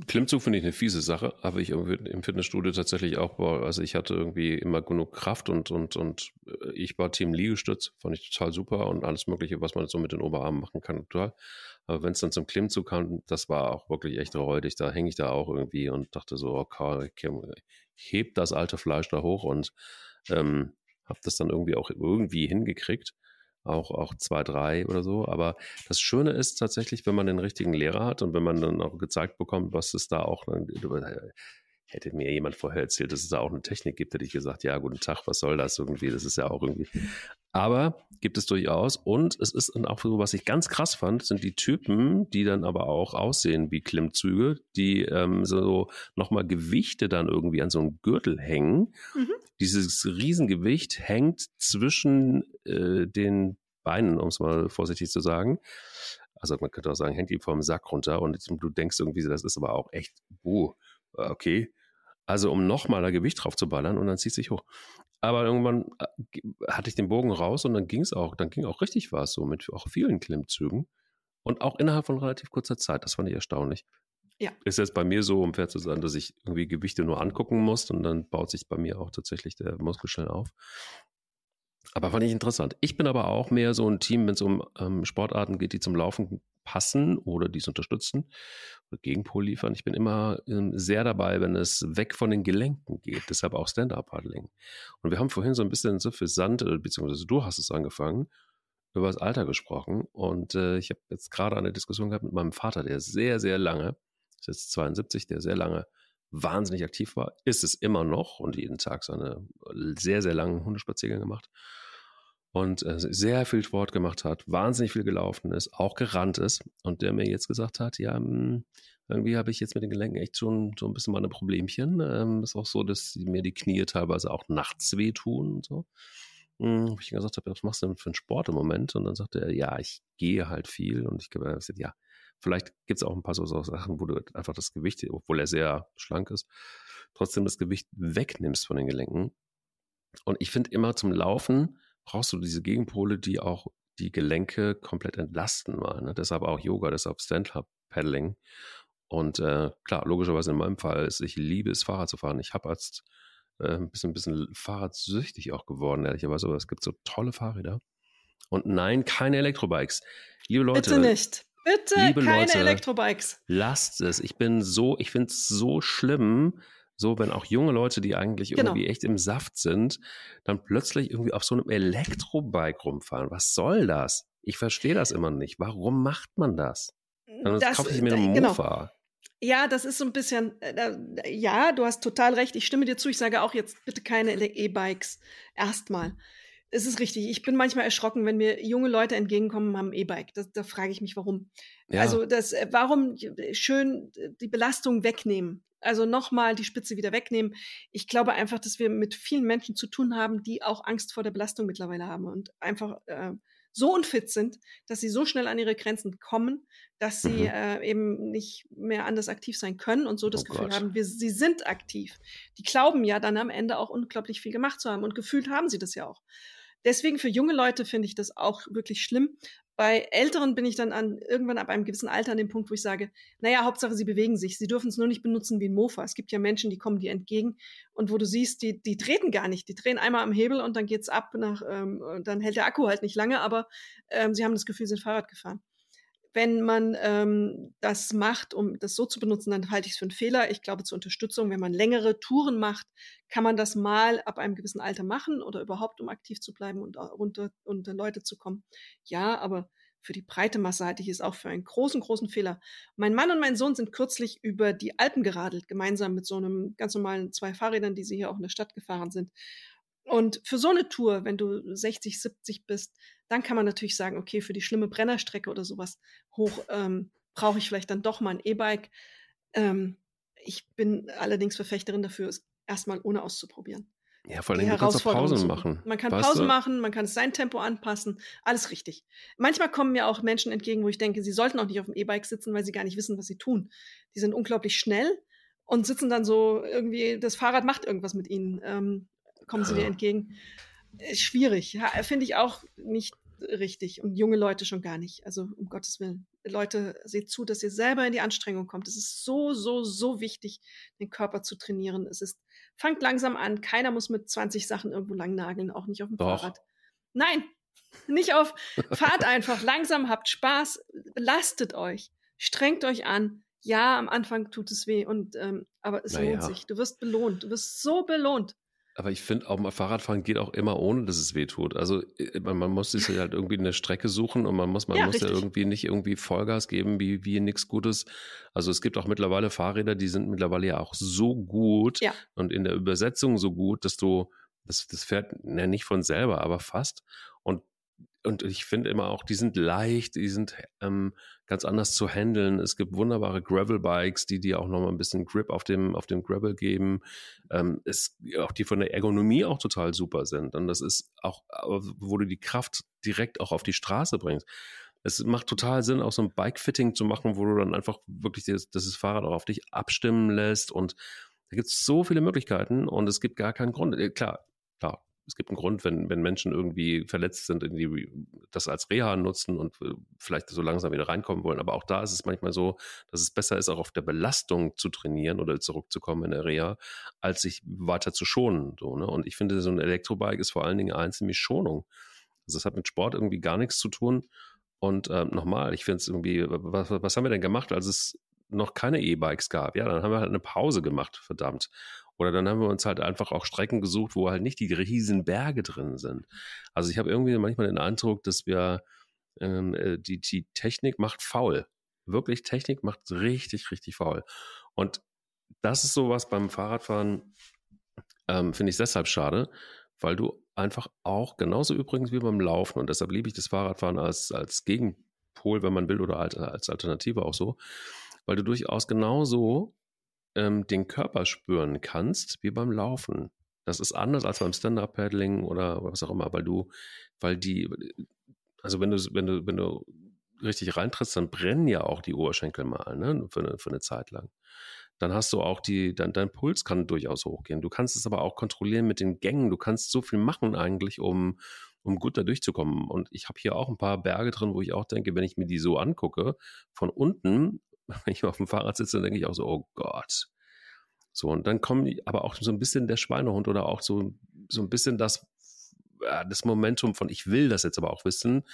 Klimmzug finde ich eine fiese Sache, aber ich im Fitnessstudio tatsächlich auch, also ich hatte irgendwie immer genug Kraft und, und, und äh, ich war Team Liegestütz, fand ich total super und alles Mögliche, was man so mit den Oberarmen machen kann, total. Aber wenn es dann zum Klimmzug kam, das war auch wirklich echt räudig, da hänge ich da auch irgendwie und dachte so, okay, ich heb das alte Fleisch da hoch und ähm, habe das dann irgendwie auch irgendwie hingekriegt. Auch, auch zwei, drei oder so. Aber das Schöne ist tatsächlich, wenn man den richtigen Lehrer hat und wenn man dann auch gezeigt bekommt, was es da auch, hätte mir jemand vorher erzählt, dass es da auch eine Technik gibt, hätte ich gesagt, ja, guten Tag, was soll das irgendwie? Das ist ja auch irgendwie. Aber gibt es durchaus. Und es ist dann auch so, was ich ganz krass fand, sind die Typen, die dann aber auch aussehen wie Klimmzüge, die ähm, so nochmal Gewichte dann irgendwie an so einem Gürtel hängen. Mhm. Dieses Riesengewicht hängt zwischen äh, den Beinen, um es mal vorsichtig zu sagen. Also man könnte auch sagen, hängt ihm vom Sack runter und du denkst irgendwie, das ist aber auch echt, uh, okay, also um nochmal da Gewicht drauf zu ballern und dann zieht sich hoch. Aber irgendwann äh, hatte ich den Bogen raus und dann ging es auch, dann ging auch richtig was, so mit auch vielen Klimmzügen. Und auch innerhalb von relativ kurzer Zeit. Das fand ich erstaunlich. Ja. Ist jetzt bei mir so, um fair zu sein, dass ich irgendwie Gewichte nur angucken muss und dann baut sich bei mir auch tatsächlich der Muskel schnell auf. Aber fand ich interessant. Ich bin aber auch mehr so ein Team, wenn es um ähm, Sportarten geht, die zum Laufen passen oder dies unterstützen oder Gegenpol liefern. Ich bin immer ähm, sehr dabei, wenn es weg von den Gelenken geht. Deshalb auch Stand-Up-Paddling. Und wir haben vorhin so ein bisschen so viel Sand, äh, beziehungsweise du hast es angefangen, über das Alter gesprochen. Und äh, ich habe jetzt gerade eine Diskussion gehabt mit meinem Vater, der sehr, sehr lange, ist jetzt 72, der sehr lange wahnsinnig aktiv war, ist es immer noch und jeden Tag seine sehr, sehr langen Hundespaziergänge gemacht und äh, sehr viel Sport gemacht hat, wahnsinnig viel gelaufen ist, auch gerannt ist und der mir jetzt gesagt hat, ja, hm, irgendwie habe ich jetzt mit den Gelenken echt schon so ein bisschen meine Problemchen. Ähm, ist auch so, dass mir die Knie teilweise auch nachts wehtun und so. Hm, ich gesagt habe, was machst du denn für einen Sport im Moment? Und dann sagte er, ja, ich gehe halt viel und ich habe gesagt, ja, vielleicht gibt es auch ein paar so, so Sachen, wo du einfach das Gewicht, obwohl er sehr schlank ist, trotzdem das Gewicht wegnimmst von den Gelenken. Und ich finde immer zum Laufen, brauchst du diese Gegenpole, die auch die Gelenke komplett entlasten mal. Ne? Deshalb auch Yoga, deshalb Stand-Up-Paddling. Und äh, klar, logischerweise in meinem Fall ist, ich liebe es, Fahrrad zu fahren. Ich habe als äh, ein bisschen, ein bisschen fahrradsüchtig auch geworden, ehrlicherweise. Aber es gibt so tolle Fahrräder. Und nein, keine Elektrobikes. Liebe Leute. Bitte nicht. Bitte keine Leute, Elektrobikes. Lasst es. Ich bin so, ich finde es so schlimm, so, wenn auch junge Leute, die eigentlich genau. irgendwie echt im Saft sind, dann plötzlich irgendwie auf so einem Elektrobike rumfahren. Was soll das? Ich verstehe das immer nicht. Warum macht man das? Dann das, kaufe ich mir einen genau. Mofa. Ja, das ist so ein bisschen, äh, ja, du hast total recht. Ich stimme dir zu. Ich sage auch jetzt bitte keine E-Bikes. Erstmal. Es ist richtig. Ich bin manchmal erschrocken, wenn mir junge Leute entgegenkommen haben E-Bike. Da frage ich mich, warum. Ja. Also das, äh, warum schön die Belastung wegnehmen? Also nochmal die Spitze wieder wegnehmen. Ich glaube einfach, dass wir mit vielen Menschen zu tun haben, die auch Angst vor der Belastung mittlerweile haben und einfach äh, so unfit sind, dass sie so schnell an ihre Grenzen kommen, dass sie mhm. äh, eben nicht mehr anders aktiv sein können und so das oh Gefühl Gott. haben, wir, sie sind aktiv. Die glauben ja dann am Ende auch unglaublich viel gemacht zu haben und gefühlt haben sie das ja auch. Deswegen für junge Leute finde ich das auch wirklich schlimm. Bei Älteren bin ich dann an irgendwann ab einem gewissen Alter an dem Punkt, wo ich sage, naja, Hauptsache sie bewegen sich. Sie dürfen es nur nicht benutzen wie ein Mofa. Es gibt ja Menschen, die kommen dir entgegen und wo du siehst, die, die treten gar nicht. Die drehen einmal am Hebel und dann geht's ab nach, ähm, dann hält der Akku halt nicht lange, aber ähm, sie haben das Gefühl, sie sind Fahrrad gefahren wenn man ähm, das macht, um das so zu benutzen, dann halte ich es für einen Fehler. Ich glaube, zur Unterstützung, wenn man längere Touren macht, kann man das mal ab einem gewissen Alter machen oder überhaupt, um aktiv zu bleiben und unter, unter Leute zu kommen. Ja, aber für die breite Masse halte ich es auch für einen großen, großen Fehler. Mein Mann und mein Sohn sind kürzlich über die Alpen geradelt, gemeinsam mit so einem ganz normalen zwei Fahrrädern, die sie hier auch in der Stadt gefahren sind. Und für so eine Tour, wenn du 60, 70 bist, dann kann man natürlich sagen, okay, für die schlimme Brennerstrecke oder sowas hoch ähm, brauche ich vielleicht dann doch mal ein E-Bike. Ähm, ich bin allerdings Verfechterin dafür, es erstmal ohne auszuprobieren. Ja, vor allem, du kannst auch Pausen machen. Man kann Pausen machen, man kann sein Tempo anpassen, alles richtig. Manchmal kommen mir auch Menschen entgegen, wo ich denke, sie sollten auch nicht auf dem E-Bike sitzen, weil sie gar nicht wissen, was sie tun. Die sind unglaublich schnell und sitzen dann so irgendwie, das Fahrrad macht irgendwas mit ihnen. Ähm, kommen sie dir entgegen. Schwierig, ja, finde ich auch nicht richtig und junge Leute schon gar nicht. Also um Gottes Willen. Leute, seht zu, dass ihr selber in die Anstrengung kommt. Es ist so, so, so wichtig, den Körper zu trainieren. Es ist, fangt langsam an. Keiner muss mit 20 Sachen irgendwo lang nageln, auch nicht auf dem Doch. Fahrrad. Nein, nicht auf. Fahrt einfach langsam, habt Spaß, lastet euch, strengt euch an. Ja, am Anfang tut es weh und ähm, aber es naja. lohnt sich. Du wirst belohnt. Du wirst so belohnt. Aber ich finde, auch mal Fahrradfahren geht auch immer ohne, dass es weh tut. Also äh, man, man muss sich halt irgendwie eine Strecke suchen und man muss, man ja, muss ja irgendwie nicht irgendwie Vollgas geben, wie, wie nichts Gutes. Also es gibt auch mittlerweile Fahrräder, die sind mittlerweile ja auch so gut ja. und in der Übersetzung so gut, dass du, das, das fährt ja nicht von selber, aber fast. Und ich finde immer auch, die sind leicht, die sind ähm, ganz anders zu handeln. Es gibt wunderbare Gravel-Bikes, die dir auch nochmal ein bisschen Grip auf dem, auf dem Gravel geben. Ähm, es, auch die von der Ergonomie auch total super sind. Und das ist auch, wo du die Kraft direkt auch auf die Straße bringst. Es macht total Sinn, auch so ein Bike-Fitting zu machen, wo du dann einfach wirklich das, das Fahrrad auch auf dich abstimmen lässt. Und da gibt es so viele Möglichkeiten und es gibt gar keinen Grund. Äh, klar, klar, es gibt einen Grund, wenn, wenn Menschen irgendwie verletzt sind, in die, das als Reha nutzen und äh, vielleicht so langsam wieder reinkommen wollen. Aber auch da ist es manchmal so, dass es besser ist, auch auf der Belastung zu trainieren oder zurückzukommen in der Reha, als sich weiter zu schonen. So, ne? Und ich finde, so ein Elektrobike ist vor allen Dingen eine ziemlich Schonung. Also das hat mit Sport irgendwie gar nichts zu tun. Und ähm, nochmal, ich finde es irgendwie, was, was haben wir denn gemacht, als es noch keine E-Bikes gab? Ja, dann haben wir halt eine Pause gemacht, verdammt. Oder dann haben wir uns halt einfach auch Strecken gesucht, wo halt nicht die riesen Berge drin sind. Also ich habe irgendwie manchmal den Eindruck, dass wir ähm, äh, die, die Technik macht faul. Wirklich, Technik macht richtig, richtig faul. Und das ist sowas beim Fahrradfahren, ähm, finde ich deshalb schade, weil du einfach auch, genauso übrigens wie beim Laufen, und deshalb liebe ich das Fahrradfahren als, als Gegenpol, wenn man will, oder als, als Alternative auch so, weil du durchaus genauso ähm, den Körper spüren kannst, wie beim Laufen. Das ist anders als beim Stand-Up-Paddling oder was auch immer, weil du, weil die, also wenn du, wenn du, wenn du richtig reintrittst, dann brennen ja auch die Oberschenkel mal, ne, für eine, für eine Zeit lang. Dann hast du auch die, dein, dein Puls kann durchaus hochgehen. Du kannst es aber auch kontrollieren mit den Gängen. Du kannst so viel machen eigentlich, um, um gut da durchzukommen. Und ich habe hier auch ein paar Berge drin, wo ich auch denke, wenn ich mir die so angucke, von unten wenn ich auf dem Fahrrad sitze, dann denke ich auch so, oh Gott. So, und dann kommt aber auch so ein bisschen der Schweinehund oder auch so, so ein bisschen das, das Momentum von, ich will das jetzt aber auch wissen.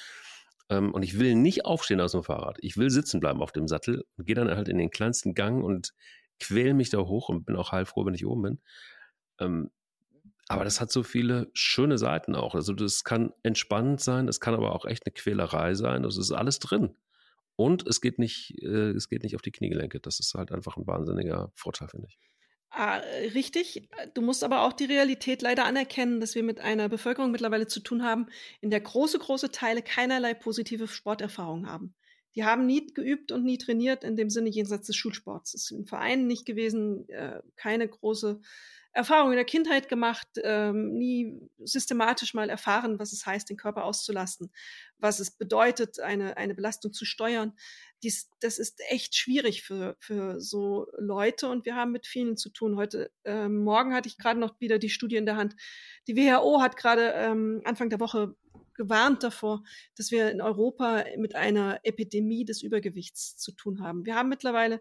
Ähm, und ich will nicht aufstehen aus dem Fahrrad. Ich will sitzen bleiben auf dem Sattel und gehe dann halt in den kleinsten Gang und quäl mich da hoch und bin auch heilfroh, wenn ich oben bin. Ähm, aber das hat so viele schöne Seiten auch. Also das kann entspannend sein, es kann aber auch echt eine Quälerei sein. Das ist alles drin. Und es geht nicht, äh, es geht nicht auf die Kniegelenke. Das ist halt einfach ein wahnsinniger Vorteil, finde ich. Ah, richtig. Du musst aber auch die Realität leider anerkennen, dass wir mit einer Bevölkerung mittlerweile zu tun haben, in der große, große Teile keinerlei positive Sporterfahrung haben. Die haben nie geübt und nie trainiert, in dem Sinne jenseits des Schulsports. Es ist im Verein nicht gewesen, äh, keine große Erfahrung in der Kindheit gemacht, ähm, nie systematisch mal erfahren, was es heißt, den Körper auszulasten, was es bedeutet, eine, eine Belastung zu steuern. Dies, das ist echt schwierig für, für so Leute und wir haben mit vielen zu tun. Heute ähm, Morgen hatte ich gerade noch wieder die Studie in der Hand. Die WHO hat gerade ähm, Anfang der Woche gewarnt davor, dass wir in Europa mit einer Epidemie des Übergewichts zu tun haben. Wir haben mittlerweile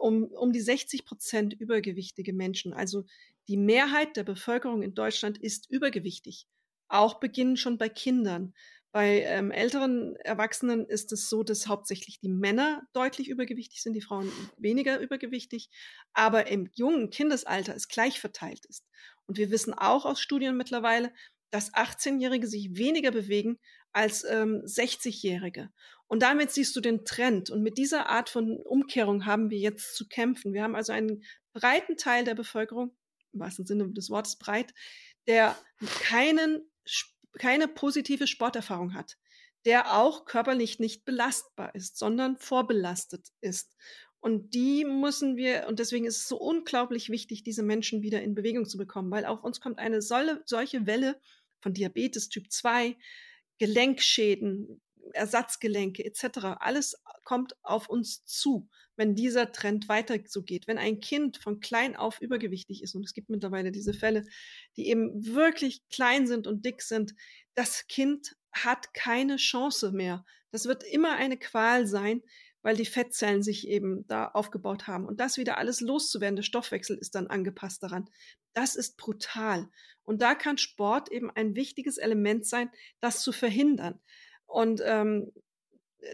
um, um die 60 Prozent übergewichtige Menschen. Also die Mehrheit der Bevölkerung in Deutschland ist übergewichtig. Auch beginnen schon bei Kindern. Bei ähm, älteren Erwachsenen ist es so, dass hauptsächlich die Männer deutlich übergewichtig sind, die Frauen weniger übergewichtig, aber im jungen Kindesalter es gleich verteilt ist. Und wir wissen auch aus Studien mittlerweile, dass 18-Jährige sich weniger bewegen als ähm, 60-Jährige. Und damit siehst du den Trend. Und mit dieser Art von Umkehrung haben wir jetzt zu kämpfen. Wir haben also einen breiten Teil der Bevölkerung, im wahrsten Sinne des Wortes breit, der keinen, keine positive Sporterfahrung hat, der auch körperlich nicht belastbar ist, sondern vorbelastet ist. Und die müssen wir, und deswegen ist es so unglaublich wichtig, diese Menschen wieder in Bewegung zu bekommen, weil auf uns kommt eine solche Welle von Diabetes Typ 2, Gelenkschäden, Ersatzgelenke etc. Alles kommt auf uns zu, wenn dieser Trend weiter so geht. Wenn ein Kind von klein auf übergewichtig ist, und es gibt mittlerweile diese Fälle, die eben wirklich klein sind und dick sind, das Kind hat keine Chance mehr. Das wird immer eine Qual sein, weil die Fettzellen sich eben da aufgebaut haben. Und das wieder alles loszuwerden, der Stoffwechsel ist dann angepasst daran. Das ist brutal. Und da kann Sport eben ein wichtiges Element sein, das zu verhindern. Und ähm,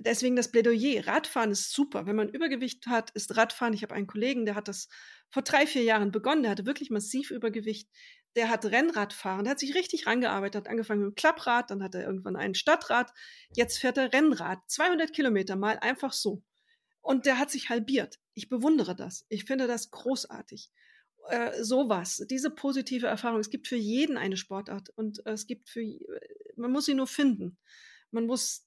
deswegen das Plädoyer. Radfahren ist super. Wenn man Übergewicht hat, ist Radfahren. Ich habe einen Kollegen, der hat das vor drei, vier Jahren begonnen. Der hatte wirklich massiv Übergewicht. Der hat Rennradfahren. Der hat sich richtig rangearbeitet. Hat angefangen mit dem Klapprad, dann hat er irgendwann ein Stadtrad. Jetzt fährt er Rennrad. 200 Kilometer mal einfach so. Und der hat sich halbiert. Ich bewundere das. Ich finde das großartig. Äh, sowas, diese positive Erfahrung. Es gibt für jeden eine Sportart und äh, es gibt für, man muss sie nur finden. Man muss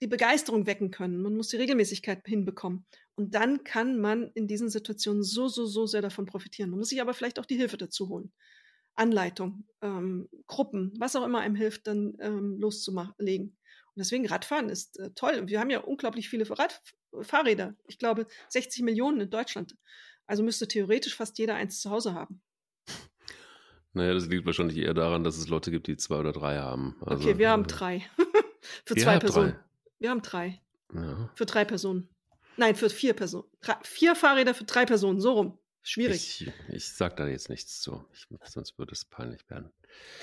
die Begeisterung wecken können. Man muss die Regelmäßigkeit hinbekommen. Und dann kann man in diesen Situationen so, so, so sehr davon profitieren. Man muss sich aber vielleicht auch die Hilfe dazu holen. Anleitung, ähm, Gruppen, was auch immer einem hilft, dann ähm, loszulegen. Und deswegen Radfahren ist äh, toll. Wir haben ja unglaublich viele Rad Fahrräder. Ich glaube 60 Millionen in Deutschland. Also müsste theoretisch fast jeder eins zu Hause haben. Naja, das liegt wahrscheinlich eher daran, dass es Leute gibt, die zwei oder drei haben. Also, okay, wir haben drei. Für zwei Personen. Drei. Wir haben drei. Ja. Für drei Personen. Nein, für vier Personen. Drei, vier Fahrräder für drei Personen, so rum. Schwierig. Ich, ich sag da jetzt nichts zu, ich, sonst würde es peinlich werden.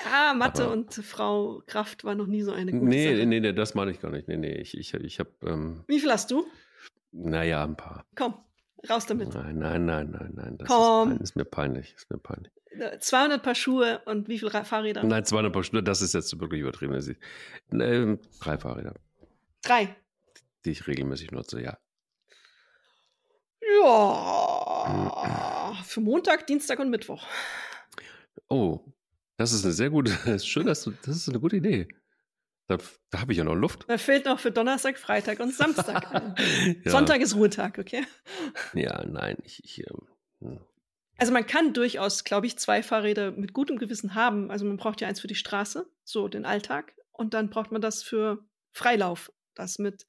Ja, Mathe Aber, und Frau Kraft war noch nie so eine gute nee, Sache. Nee, nee, das meine ich gar nicht. Nee, nee, ich, ich, ich habe. Ähm, Wie viel hast du? Naja, ein paar. Komm, raus damit. Nein, nein, nein, nein, nein. Das Komm. Ist, ist, mir peinlich. Ist mir peinlich. 200 Paar Schuhe und wie viele Fahrräder? Nein, 200 Paar Schuhe, das ist jetzt wirklich übertrieben. Ähm, drei Fahrräder. Drei? Die ich regelmäßig nutze, ja. Ja, für Montag, Dienstag und Mittwoch. Oh, das ist eine sehr gute, schön, dass du, das ist eine gute Idee. Da, da habe ich ja noch Luft. Da fehlt noch für Donnerstag, Freitag und Samstag. ja. Sonntag ist Ruhetag, okay? Ja, nein, ich. ich ähm, hm. also man kann durchaus, glaube ich, zwei Fahrräder mit gutem Gewissen haben. Also man braucht ja eins für die Straße, so den Alltag, und dann braucht man das für Freilauf, das mit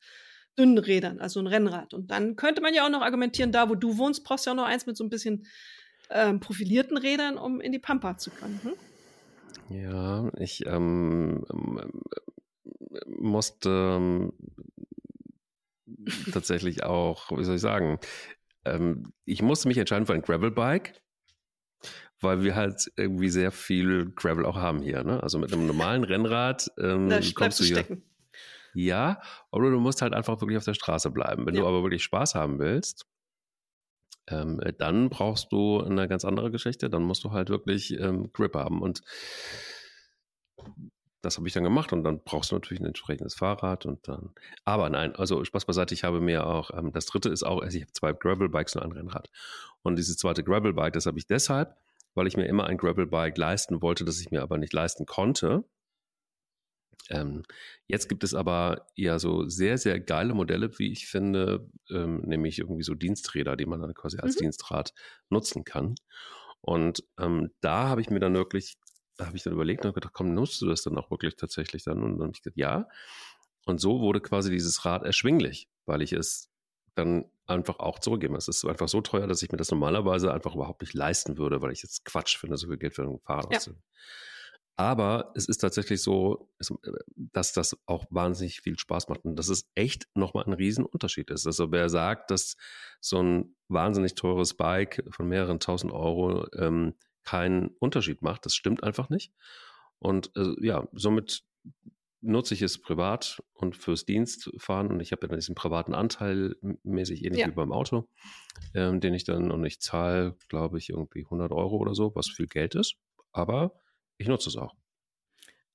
dünnen Rädern, also ein Rennrad. Und dann könnte man ja auch noch argumentieren, da wo du wohnst, brauchst du ja auch noch eins mit so ein bisschen ähm, profilierten Rädern, um in die Pampa zu können. Hm? Ja, ich ähm, ähm musste ähm, tatsächlich auch, wie soll ich sagen, ähm, ich musste mich entscheiden für ein Gravelbike, weil wir halt irgendwie sehr viel Gravel auch haben hier. Ne? Also mit einem normalen Rennrad ähm, da kommst du hier. Stecken. Ja, oder du musst halt einfach wirklich auf der Straße bleiben. Wenn ja. du aber wirklich Spaß haben willst, ähm, dann brauchst du eine ganz andere Geschichte. Dann musst du halt wirklich ähm, Grip haben. Und das habe ich dann gemacht und dann brauchst du natürlich ein entsprechendes Fahrrad und dann. Aber nein, also Spaß beiseite, ich habe mir auch, ähm, das dritte ist auch, also ich habe zwei Gravel-Bikes und ein Rennrad. Und dieses zweite Gravel-Bike, das habe ich deshalb, weil ich mir immer ein Gravel-Bike leisten wollte, das ich mir aber nicht leisten konnte. Ähm, jetzt gibt es aber ja so sehr, sehr geile Modelle, wie ich finde, ähm, nämlich irgendwie so Diensträder, die man dann quasi als mhm. Dienstrad nutzen kann. Und ähm, da habe ich mir dann wirklich, da habe ich dann überlegt und gedacht, komm, nutzt du das dann auch wirklich tatsächlich dann? Und dann habe ich gesagt, ja. Und so wurde quasi dieses Rad erschwinglich, weil ich es dann einfach auch zurückgebe. Es ist einfach so teuer, dass ich mir das normalerweise einfach überhaupt nicht leisten würde, weil ich jetzt Quatsch finde, so viel Geld für ein Fahrrad ja. Aber es ist tatsächlich so, dass das auch wahnsinnig viel Spaß macht und dass es echt nochmal ein Riesenunterschied ist. Also wer sagt, dass so ein wahnsinnig teures Bike von mehreren tausend Euro ähm, keinen Unterschied macht, das stimmt einfach nicht. Und äh, ja, somit nutze ich es privat und fürs Dienstfahren und ich habe ja dann diesen privaten Anteil mäßig ähnlich ja. wie beim Auto, ähm, den ich dann und ich zahle, glaube ich, irgendwie 100 Euro oder so, was viel Geld ist. Aber ich nutze es auch.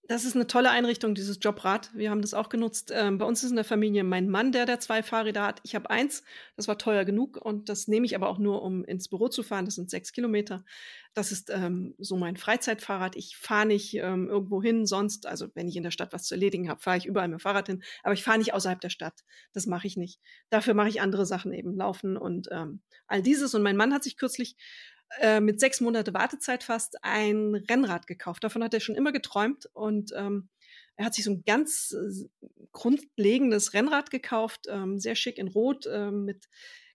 Das ist eine tolle Einrichtung, dieses Jobrad. Wir haben das auch genutzt. Ähm, bei uns ist in der Familie mein Mann, der der zwei Fahrräder hat. Ich habe eins, das war teuer genug und das nehme ich aber auch nur, um ins Büro zu fahren. Das sind sechs Kilometer. Das ist ähm, so mein Freizeitfahrrad. Ich fahre nicht ähm, irgendwo hin sonst. Also wenn ich in der Stadt was zu erledigen habe, fahre ich überall mit dem Fahrrad hin. Aber ich fahre nicht außerhalb der Stadt. Das mache ich nicht. Dafür mache ich andere Sachen eben, laufen und ähm, all dieses. Und mein Mann hat sich kürzlich äh, mit sechs Monate Wartezeit fast ein Rennrad gekauft. Davon hat er schon immer geträumt und ähm, er hat sich so ein ganz äh, grundlegendes Rennrad gekauft, ähm, sehr schick in Rot, ähm, mit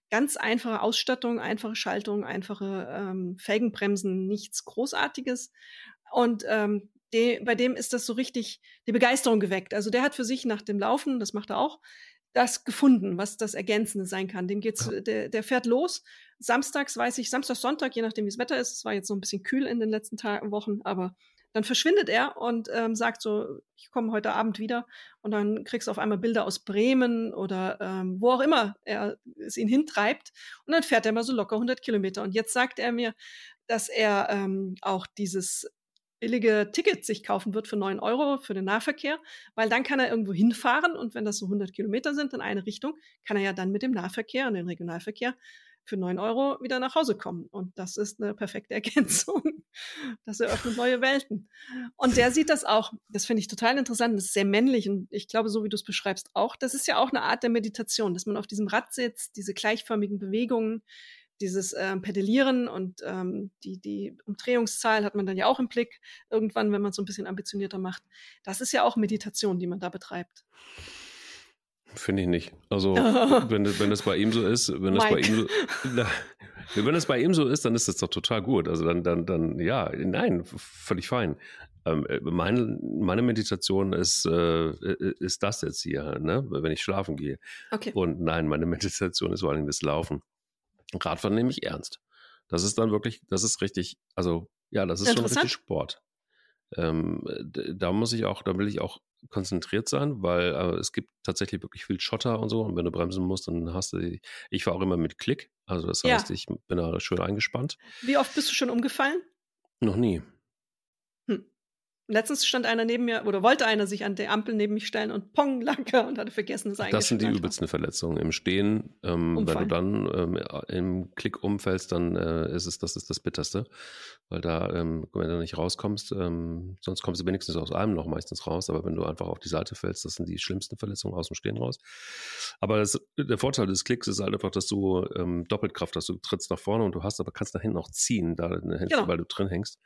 ganz einfacher Ausstattung, einfache Schaltung, einfache ähm, Felgenbremsen, nichts Großartiges. Und ähm, de, bei dem ist das so richtig die Begeisterung geweckt. Also der hat für sich nach dem Laufen, das macht er auch, das gefunden, was das Ergänzende sein kann. Dem geht's, ja. der, der fährt los. Samstags weiß ich, Samstag, Sonntag, je nachdem wie das Wetter ist. Es war jetzt so ein bisschen kühl in den letzten Tagen, Wochen, aber dann verschwindet er und ähm, sagt so, ich komme heute Abend wieder und dann kriegst du auf einmal Bilder aus Bremen oder ähm, wo auch immer er es ihn hintreibt und dann fährt er mal so locker 100 Kilometer und jetzt sagt er mir, dass er ähm, auch dieses billige Ticket sich kaufen wird für neun Euro für den Nahverkehr, weil dann kann er irgendwo hinfahren und wenn das so 100 Kilometer sind in eine Richtung, kann er ja dann mit dem Nahverkehr und dem Regionalverkehr für neun Euro wieder nach Hause kommen. Und das ist eine perfekte Ergänzung. Das eröffnet neue Welten. Und der sieht das auch. Das finde ich total interessant. Das ist sehr männlich und ich glaube, so wie du es beschreibst, auch. Das ist ja auch eine Art der Meditation, dass man auf diesem Rad sitzt, diese gleichförmigen Bewegungen, dieses ähm, Pedalieren und ähm, die, die Umdrehungszahl hat man dann ja auch im Blick, irgendwann, wenn man es so ein bisschen ambitionierter macht. Das ist ja auch Meditation, die man da betreibt. Finde ich nicht. Also, wenn, wenn das bei ihm so ist, wenn das bei ihm so, na, wenn das bei ihm so ist, dann ist das doch total gut. Also dann, dann, dann, ja, nein, völlig fein. Ähm, meine, meine Meditation ist, äh, ist das jetzt hier, ne? wenn ich schlafen gehe. Okay. Und nein, meine Meditation ist vor allem das Laufen. Radfahren nehme ich ernst. Das ist dann wirklich, das ist richtig, also ja, das ist schon richtig Sport. Ähm, da muss ich auch, da will ich auch konzentriert sein, weil äh, es gibt tatsächlich wirklich viel Schotter und so. Und wenn du bremsen musst, dann hast du, die, ich fahre auch immer mit Klick. Also das heißt, ja. ich bin da schön eingespannt. Wie oft bist du schon umgefallen? Noch nie. Letztens stand einer neben mir oder wollte einer sich an der Ampel neben mich stellen und pong lag er und hatte vergessen, es Das sind die übelsten Verletzungen. Im Stehen, ähm, wenn du dann ähm, im Klick umfällst, dann äh, ist es das ist das Bitterste, weil da, ähm, wenn du nicht rauskommst, ähm, sonst kommst du wenigstens aus einem noch meistens raus, aber wenn du einfach auf die Seite fällst, das sind die schlimmsten Verletzungen aus dem Stehen raus. Aber das, der Vorteil des Klicks ist halt einfach, dass du ähm, Doppelkraft hast. Du trittst nach vorne und du hast, aber kannst nach hinten auch ziehen, da, genau. weil du drin hängst.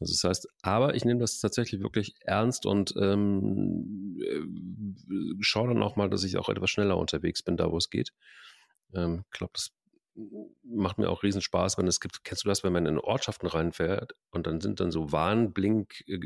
Also das heißt, aber ich nehme das tatsächlich wirklich ernst und ähm, äh, schaue dann auch mal, dass ich auch etwas schneller unterwegs bin, da wo es geht. Ähm, ich glaube, das macht mir auch riesen Spaß, wenn es gibt, kennst du das, wenn man in Ortschaften reinfährt und dann sind dann so Warnblink äh, äh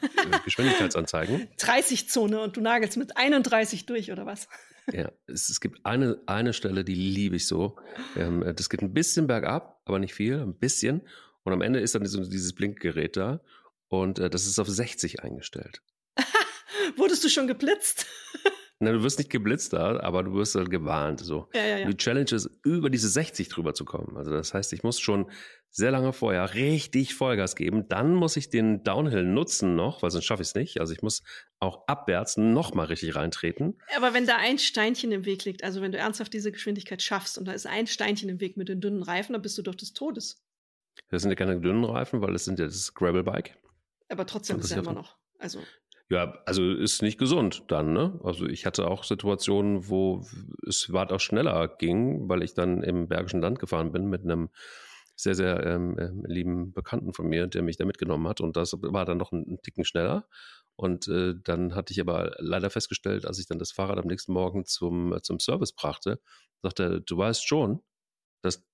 Geschwindigkeitsanzeigen. 30 Zone und du nagelst mit 31 durch oder was? Ja, es, es gibt eine, eine Stelle, die liebe ich so. Ähm, das geht ein bisschen bergab, aber nicht viel, ein bisschen. Und am Ende ist dann dieses Blinkgerät da und äh, das ist auf 60 eingestellt. Wurdest du schon geblitzt? Na, du wirst nicht geblitzt da, aber du wirst halt gewarnt. So. Ja, ja, ja. Die Challenge ist, über diese 60 drüber zu kommen. Also das heißt, ich muss schon sehr lange vorher richtig Vollgas geben. Dann muss ich den Downhill nutzen noch, weil sonst schaffe ich es nicht. Also ich muss auch abwärts nochmal richtig reintreten. Aber wenn da ein Steinchen im Weg liegt, also wenn du ernsthaft diese Geschwindigkeit schaffst und da ist ein Steinchen im Weg mit den dünnen Reifen, dann bist du doch des Todes. Das sind ja keine dünnen Reifen, weil das sind ja das Gravel-Bike. Aber trotzdem ist ja immer noch. Also. Ja, also ist nicht gesund dann, ne? Also ich hatte auch Situationen, wo es weit auch schneller ging, weil ich dann im Bergischen Land gefahren bin mit einem sehr, sehr ähm, ähm, lieben Bekannten von mir, der mich da mitgenommen hat. Und das war dann noch ein, ein Ticken schneller. Und äh, dann hatte ich aber leider festgestellt, als ich dann das Fahrrad am nächsten Morgen zum, zum Service brachte, sagte er, du weißt schon, dass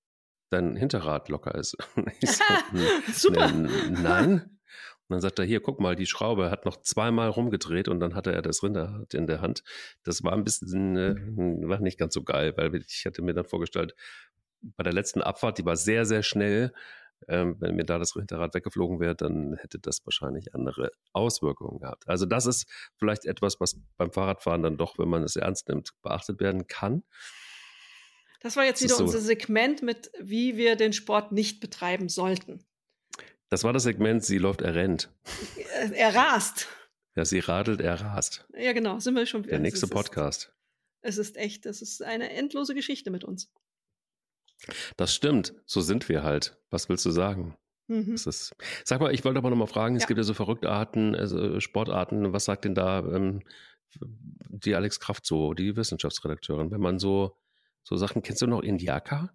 dein Hinterrad locker ist. so, Super. Nein. Und dann sagt er, hier, guck mal, die Schraube hat noch zweimal rumgedreht und dann hatte er das Rinderrad in der Hand. Das war ein bisschen, äh, war nicht ganz so geil, weil ich hatte mir dann vorgestellt, bei der letzten Abfahrt, die war sehr, sehr schnell, ähm, wenn mir da das Hinterrad weggeflogen wäre, dann hätte das wahrscheinlich andere Auswirkungen gehabt. Also das ist vielleicht etwas, was beim Fahrradfahren dann doch, wenn man es ernst nimmt, beachtet werden kann. Das war jetzt wieder so. unser Segment mit, wie wir den Sport nicht betreiben sollten. Das war das Segment, sie läuft, er rennt. Er rast. Ja, sie radelt, er rast. Ja, genau, sind wir schon wieder. Der nächste es Podcast. Ist, es ist echt, das ist eine endlose Geschichte mit uns. Das stimmt, so sind wir halt. Was willst du sagen? Mhm. Ist, sag mal, ich wollte aber noch mal fragen, ja. es gibt ja so verrückte Arten, also Sportarten, was sagt denn da ähm, die Alex Kraft so, die Wissenschaftsredakteurin, wenn man so, so Sachen, kennst du noch Indiaka?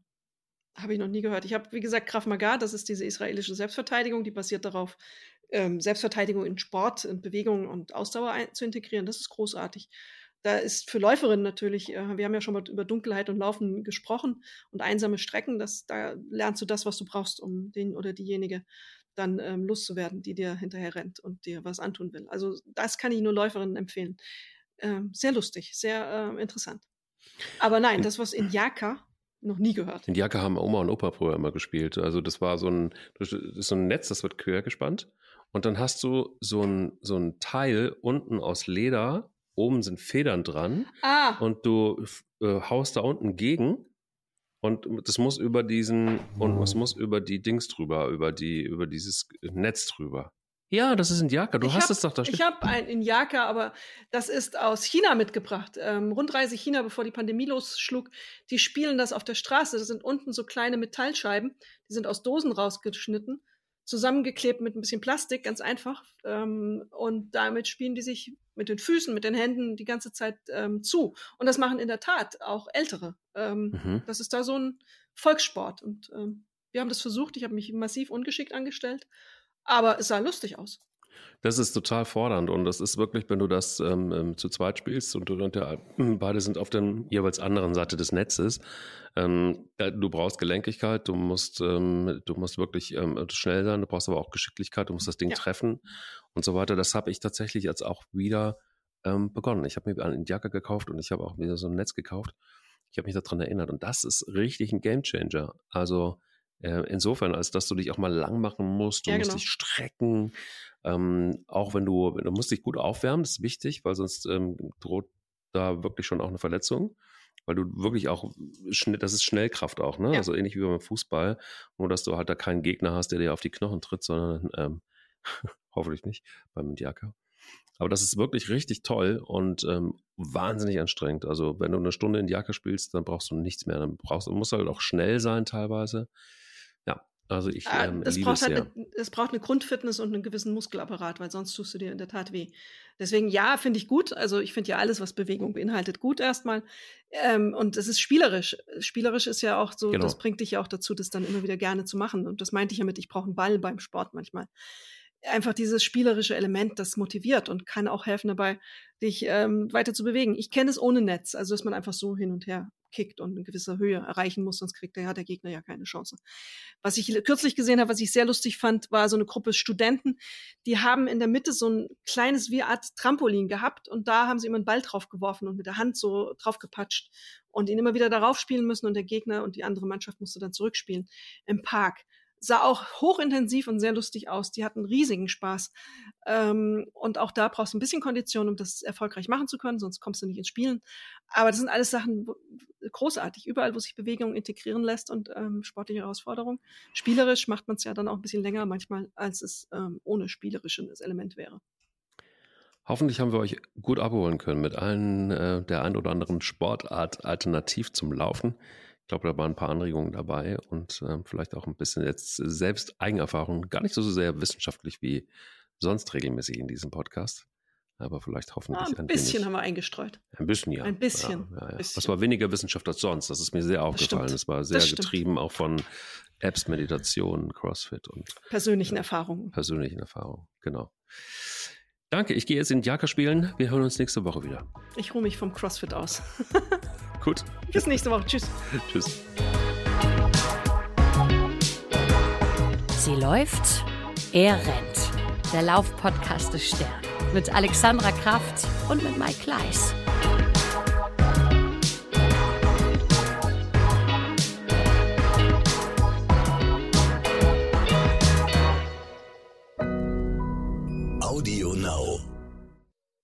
Habe ich noch nie gehört. Ich habe, wie gesagt, Krav Maga, das ist diese israelische Selbstverteidigung, die basiert darauf, ähm, Selbstverteidigung in Sport, in Bewegung und Ausdauer ein, zu integrieren. Das ist großartig. Da ist für Läuferinnen natürlich, äh, wir haben ja schon mal über Dunkelheit und Laufen gesprochen und einsame Strecken, das, da lernst du das, was du brauchst, um den oder diejenige dann ähm, loszuwerden, die dir hinterher rennt und dir was antun will. Also das kann ich nur Läuferinnen empfehlen. Ähm, sehr lustig, sehr äh, interessant. Aber nein, das, was in Jaka noch nie gehört. In Jacke haben Oma und Opa früher immer gespielt. Also das war so ein, so ein Netz, das wird quer gespannt. Und dann hast du so ein, so ein Teil unten aus Leder, oben sind Federn dran. Ah. Und du äh, haust da unten gegen. Und das muss über diesen, und es muss über die Dings drüber, über die, über dieses Netz drüber. Ja, das ist Indiaka. Du ich hast hab, es doch da Ich habe ein Indiaka, aber das ist aus China mitgebracht. Ähm, Rundreise China, bevor die Pandemie losschlug. Die spielen das auf der Straße. Das sind unten so kleine Metallscheiben. Die sind aus Dosen rausgeschnitten, zusammengeklebt mit ein bisschen Plastik, ganz einfach. Ähm, und damit spielen die sich mit den Füßen, mit den Händen die ganze Zeit ähm, zu. Und das machen in der Tat auch Ältere. Ähm, mhm. Das ist da so ein Volkssport. Und ähm, wir haben das versucht. Ich habe mich massiv ungeschickt angestellt aber es sah lustig aus. Das ist total fordernd und das ist wirklich, wenn du das ähm, ähm zu zweit spielst und du und der, beide sind auf der jeweils anderen Seite des Netzes. Ähm, du brauchst Gelenkigkeit, du musst, ähm, du musst wirklich ähm, schnell sein, du brauchst aber auch Geschicklichkeit, du musst das Ding ja. treffen und so weiter. Das habe ich tatsächlich jetzt auch wieder ähm, begonnen. Ich habe mir eine Jacke gekauft und ich habe auch wieder so ein Netz gekauft. Ich habe mich daran erinnert und das ist richtig ein Gamechanger. Also insofern, als dass du dich auch mal lang machen musst, du ja, musst genau. dich strecken, ähm, auch wenn du, du musst dich gut aufwärmen, das ist wichtig, weil sonst ähm, droht da wirklich schon auch eine Verletzung, weil du wirklich auch, das ist Schnellkraft auch, ne? Ja. Also ähnlich wie beim Fußball, nur dass du halt da keinen Gegner hast, der dir auf die Knochen tritt, sondern ähm, hoffentlich nicht beim Indiaker. Aber das ist wirklich richtig toll und ähm, wahnsinnig anstrengend. Also wenn du eine Stunde in die Jacke spielst, dann brauchst du nichts mehr. Dann brauchst du musst halt auch schnell sein teilweise. Also ich ah, ähm, das braucht halt eine, es braucht eine Grundfitness und einen gewissen Muskelapparat, weil sonst tust du dir in der Tat weh. Deswegen ja, finde ich gut. Also ich finde ja alles, was Bewegung beinhaltet, gut erstmal. Ähm, und es ist spielerisch. Spielerisch ist ja auch so, genau. das bringt dich ja auch dazu, das dann immer wieder gerne zu machen. Und das meinte ich ja mit, ich brauche einen Ball beim Sport manchmal. Einfach dieses spielerische Element, das motiviert und kann auch helfen dabei, dich ähm, weiter zu bewegen. Ich kenne es ohne Netz, also dass man einfach so hin und her kickt und eine gewisse Höhe erreichen muss, sonst kriegt der, ja, der Gegner ja keine Chance. Was ich kürzlich gesehen habe, was ich sehr lustig fand, war so eine Gruppe Studenten, die haben in der Mitte so ein kleines wie Art Trampolin gehabt und da haben sie immer einen Ball drauf geworfen und mit der Hand so drauf gepatscht und ihn immer wieder darauf spielen müssen und der Gegner und die andere Mannschaft musste dann zurückspielen im Park sah auch hochintensiv und sehr lustig aus. Die hatten riesigen Spaß. Ähm, und auch da brauchst du ein bisschen Kondition, um das erfolgreich machen zu können, sonst kommst du nicht ins Spielen. Aber das sind alles Sachen großartig. Überall, wo sich Bewegung integrieren lässt und ähm, sportliche Herausforderungen. Spielerisch macht man es ja dann auch ein bisschen länger manchmal, als es ähm, ohne spielerisches Element wäre. Hoffentlich haben wir euch gut abholen können mit allen äh, der ein oder anderen Sportart alternativ zum Laufen. Ich glaube, da waren ein paar Anregungen dabei und äh, vielleicht auch ein bisschen jetzt selbst Eigenerfahrung, gar nicht so sehr wissenschaftlich wie sonst regelmäßig in diesem Podcast. Aber vielleicht hoffentlich ah, ein, ein bisschen wenig. haben wir eingestreut. Ein bisschen, ja. Ein bisschen. Ja, ja, ja. bisschen. Das war weniger Wissenschaft als sonst. Das ist mir sehr aufgefallen. Es war sehr das getrieben auch von Apps, Meditation, CrossFit und persönlichen Erfahrungen. Persönlichen Erfahrungen, genau. Danke, ich gehe jetzt in Jaka spielen. Wir hören uns nächste Woche wieder. Ich ruhe mich vom CrossFit aus. Gut. Bis nächste Woche. Tschüss. Tschüss. Sie läuft, er rennt. Der Laufpodcast des Stern. Mit Alexandra Kraft und mit Mike Kleiss. Audio Now.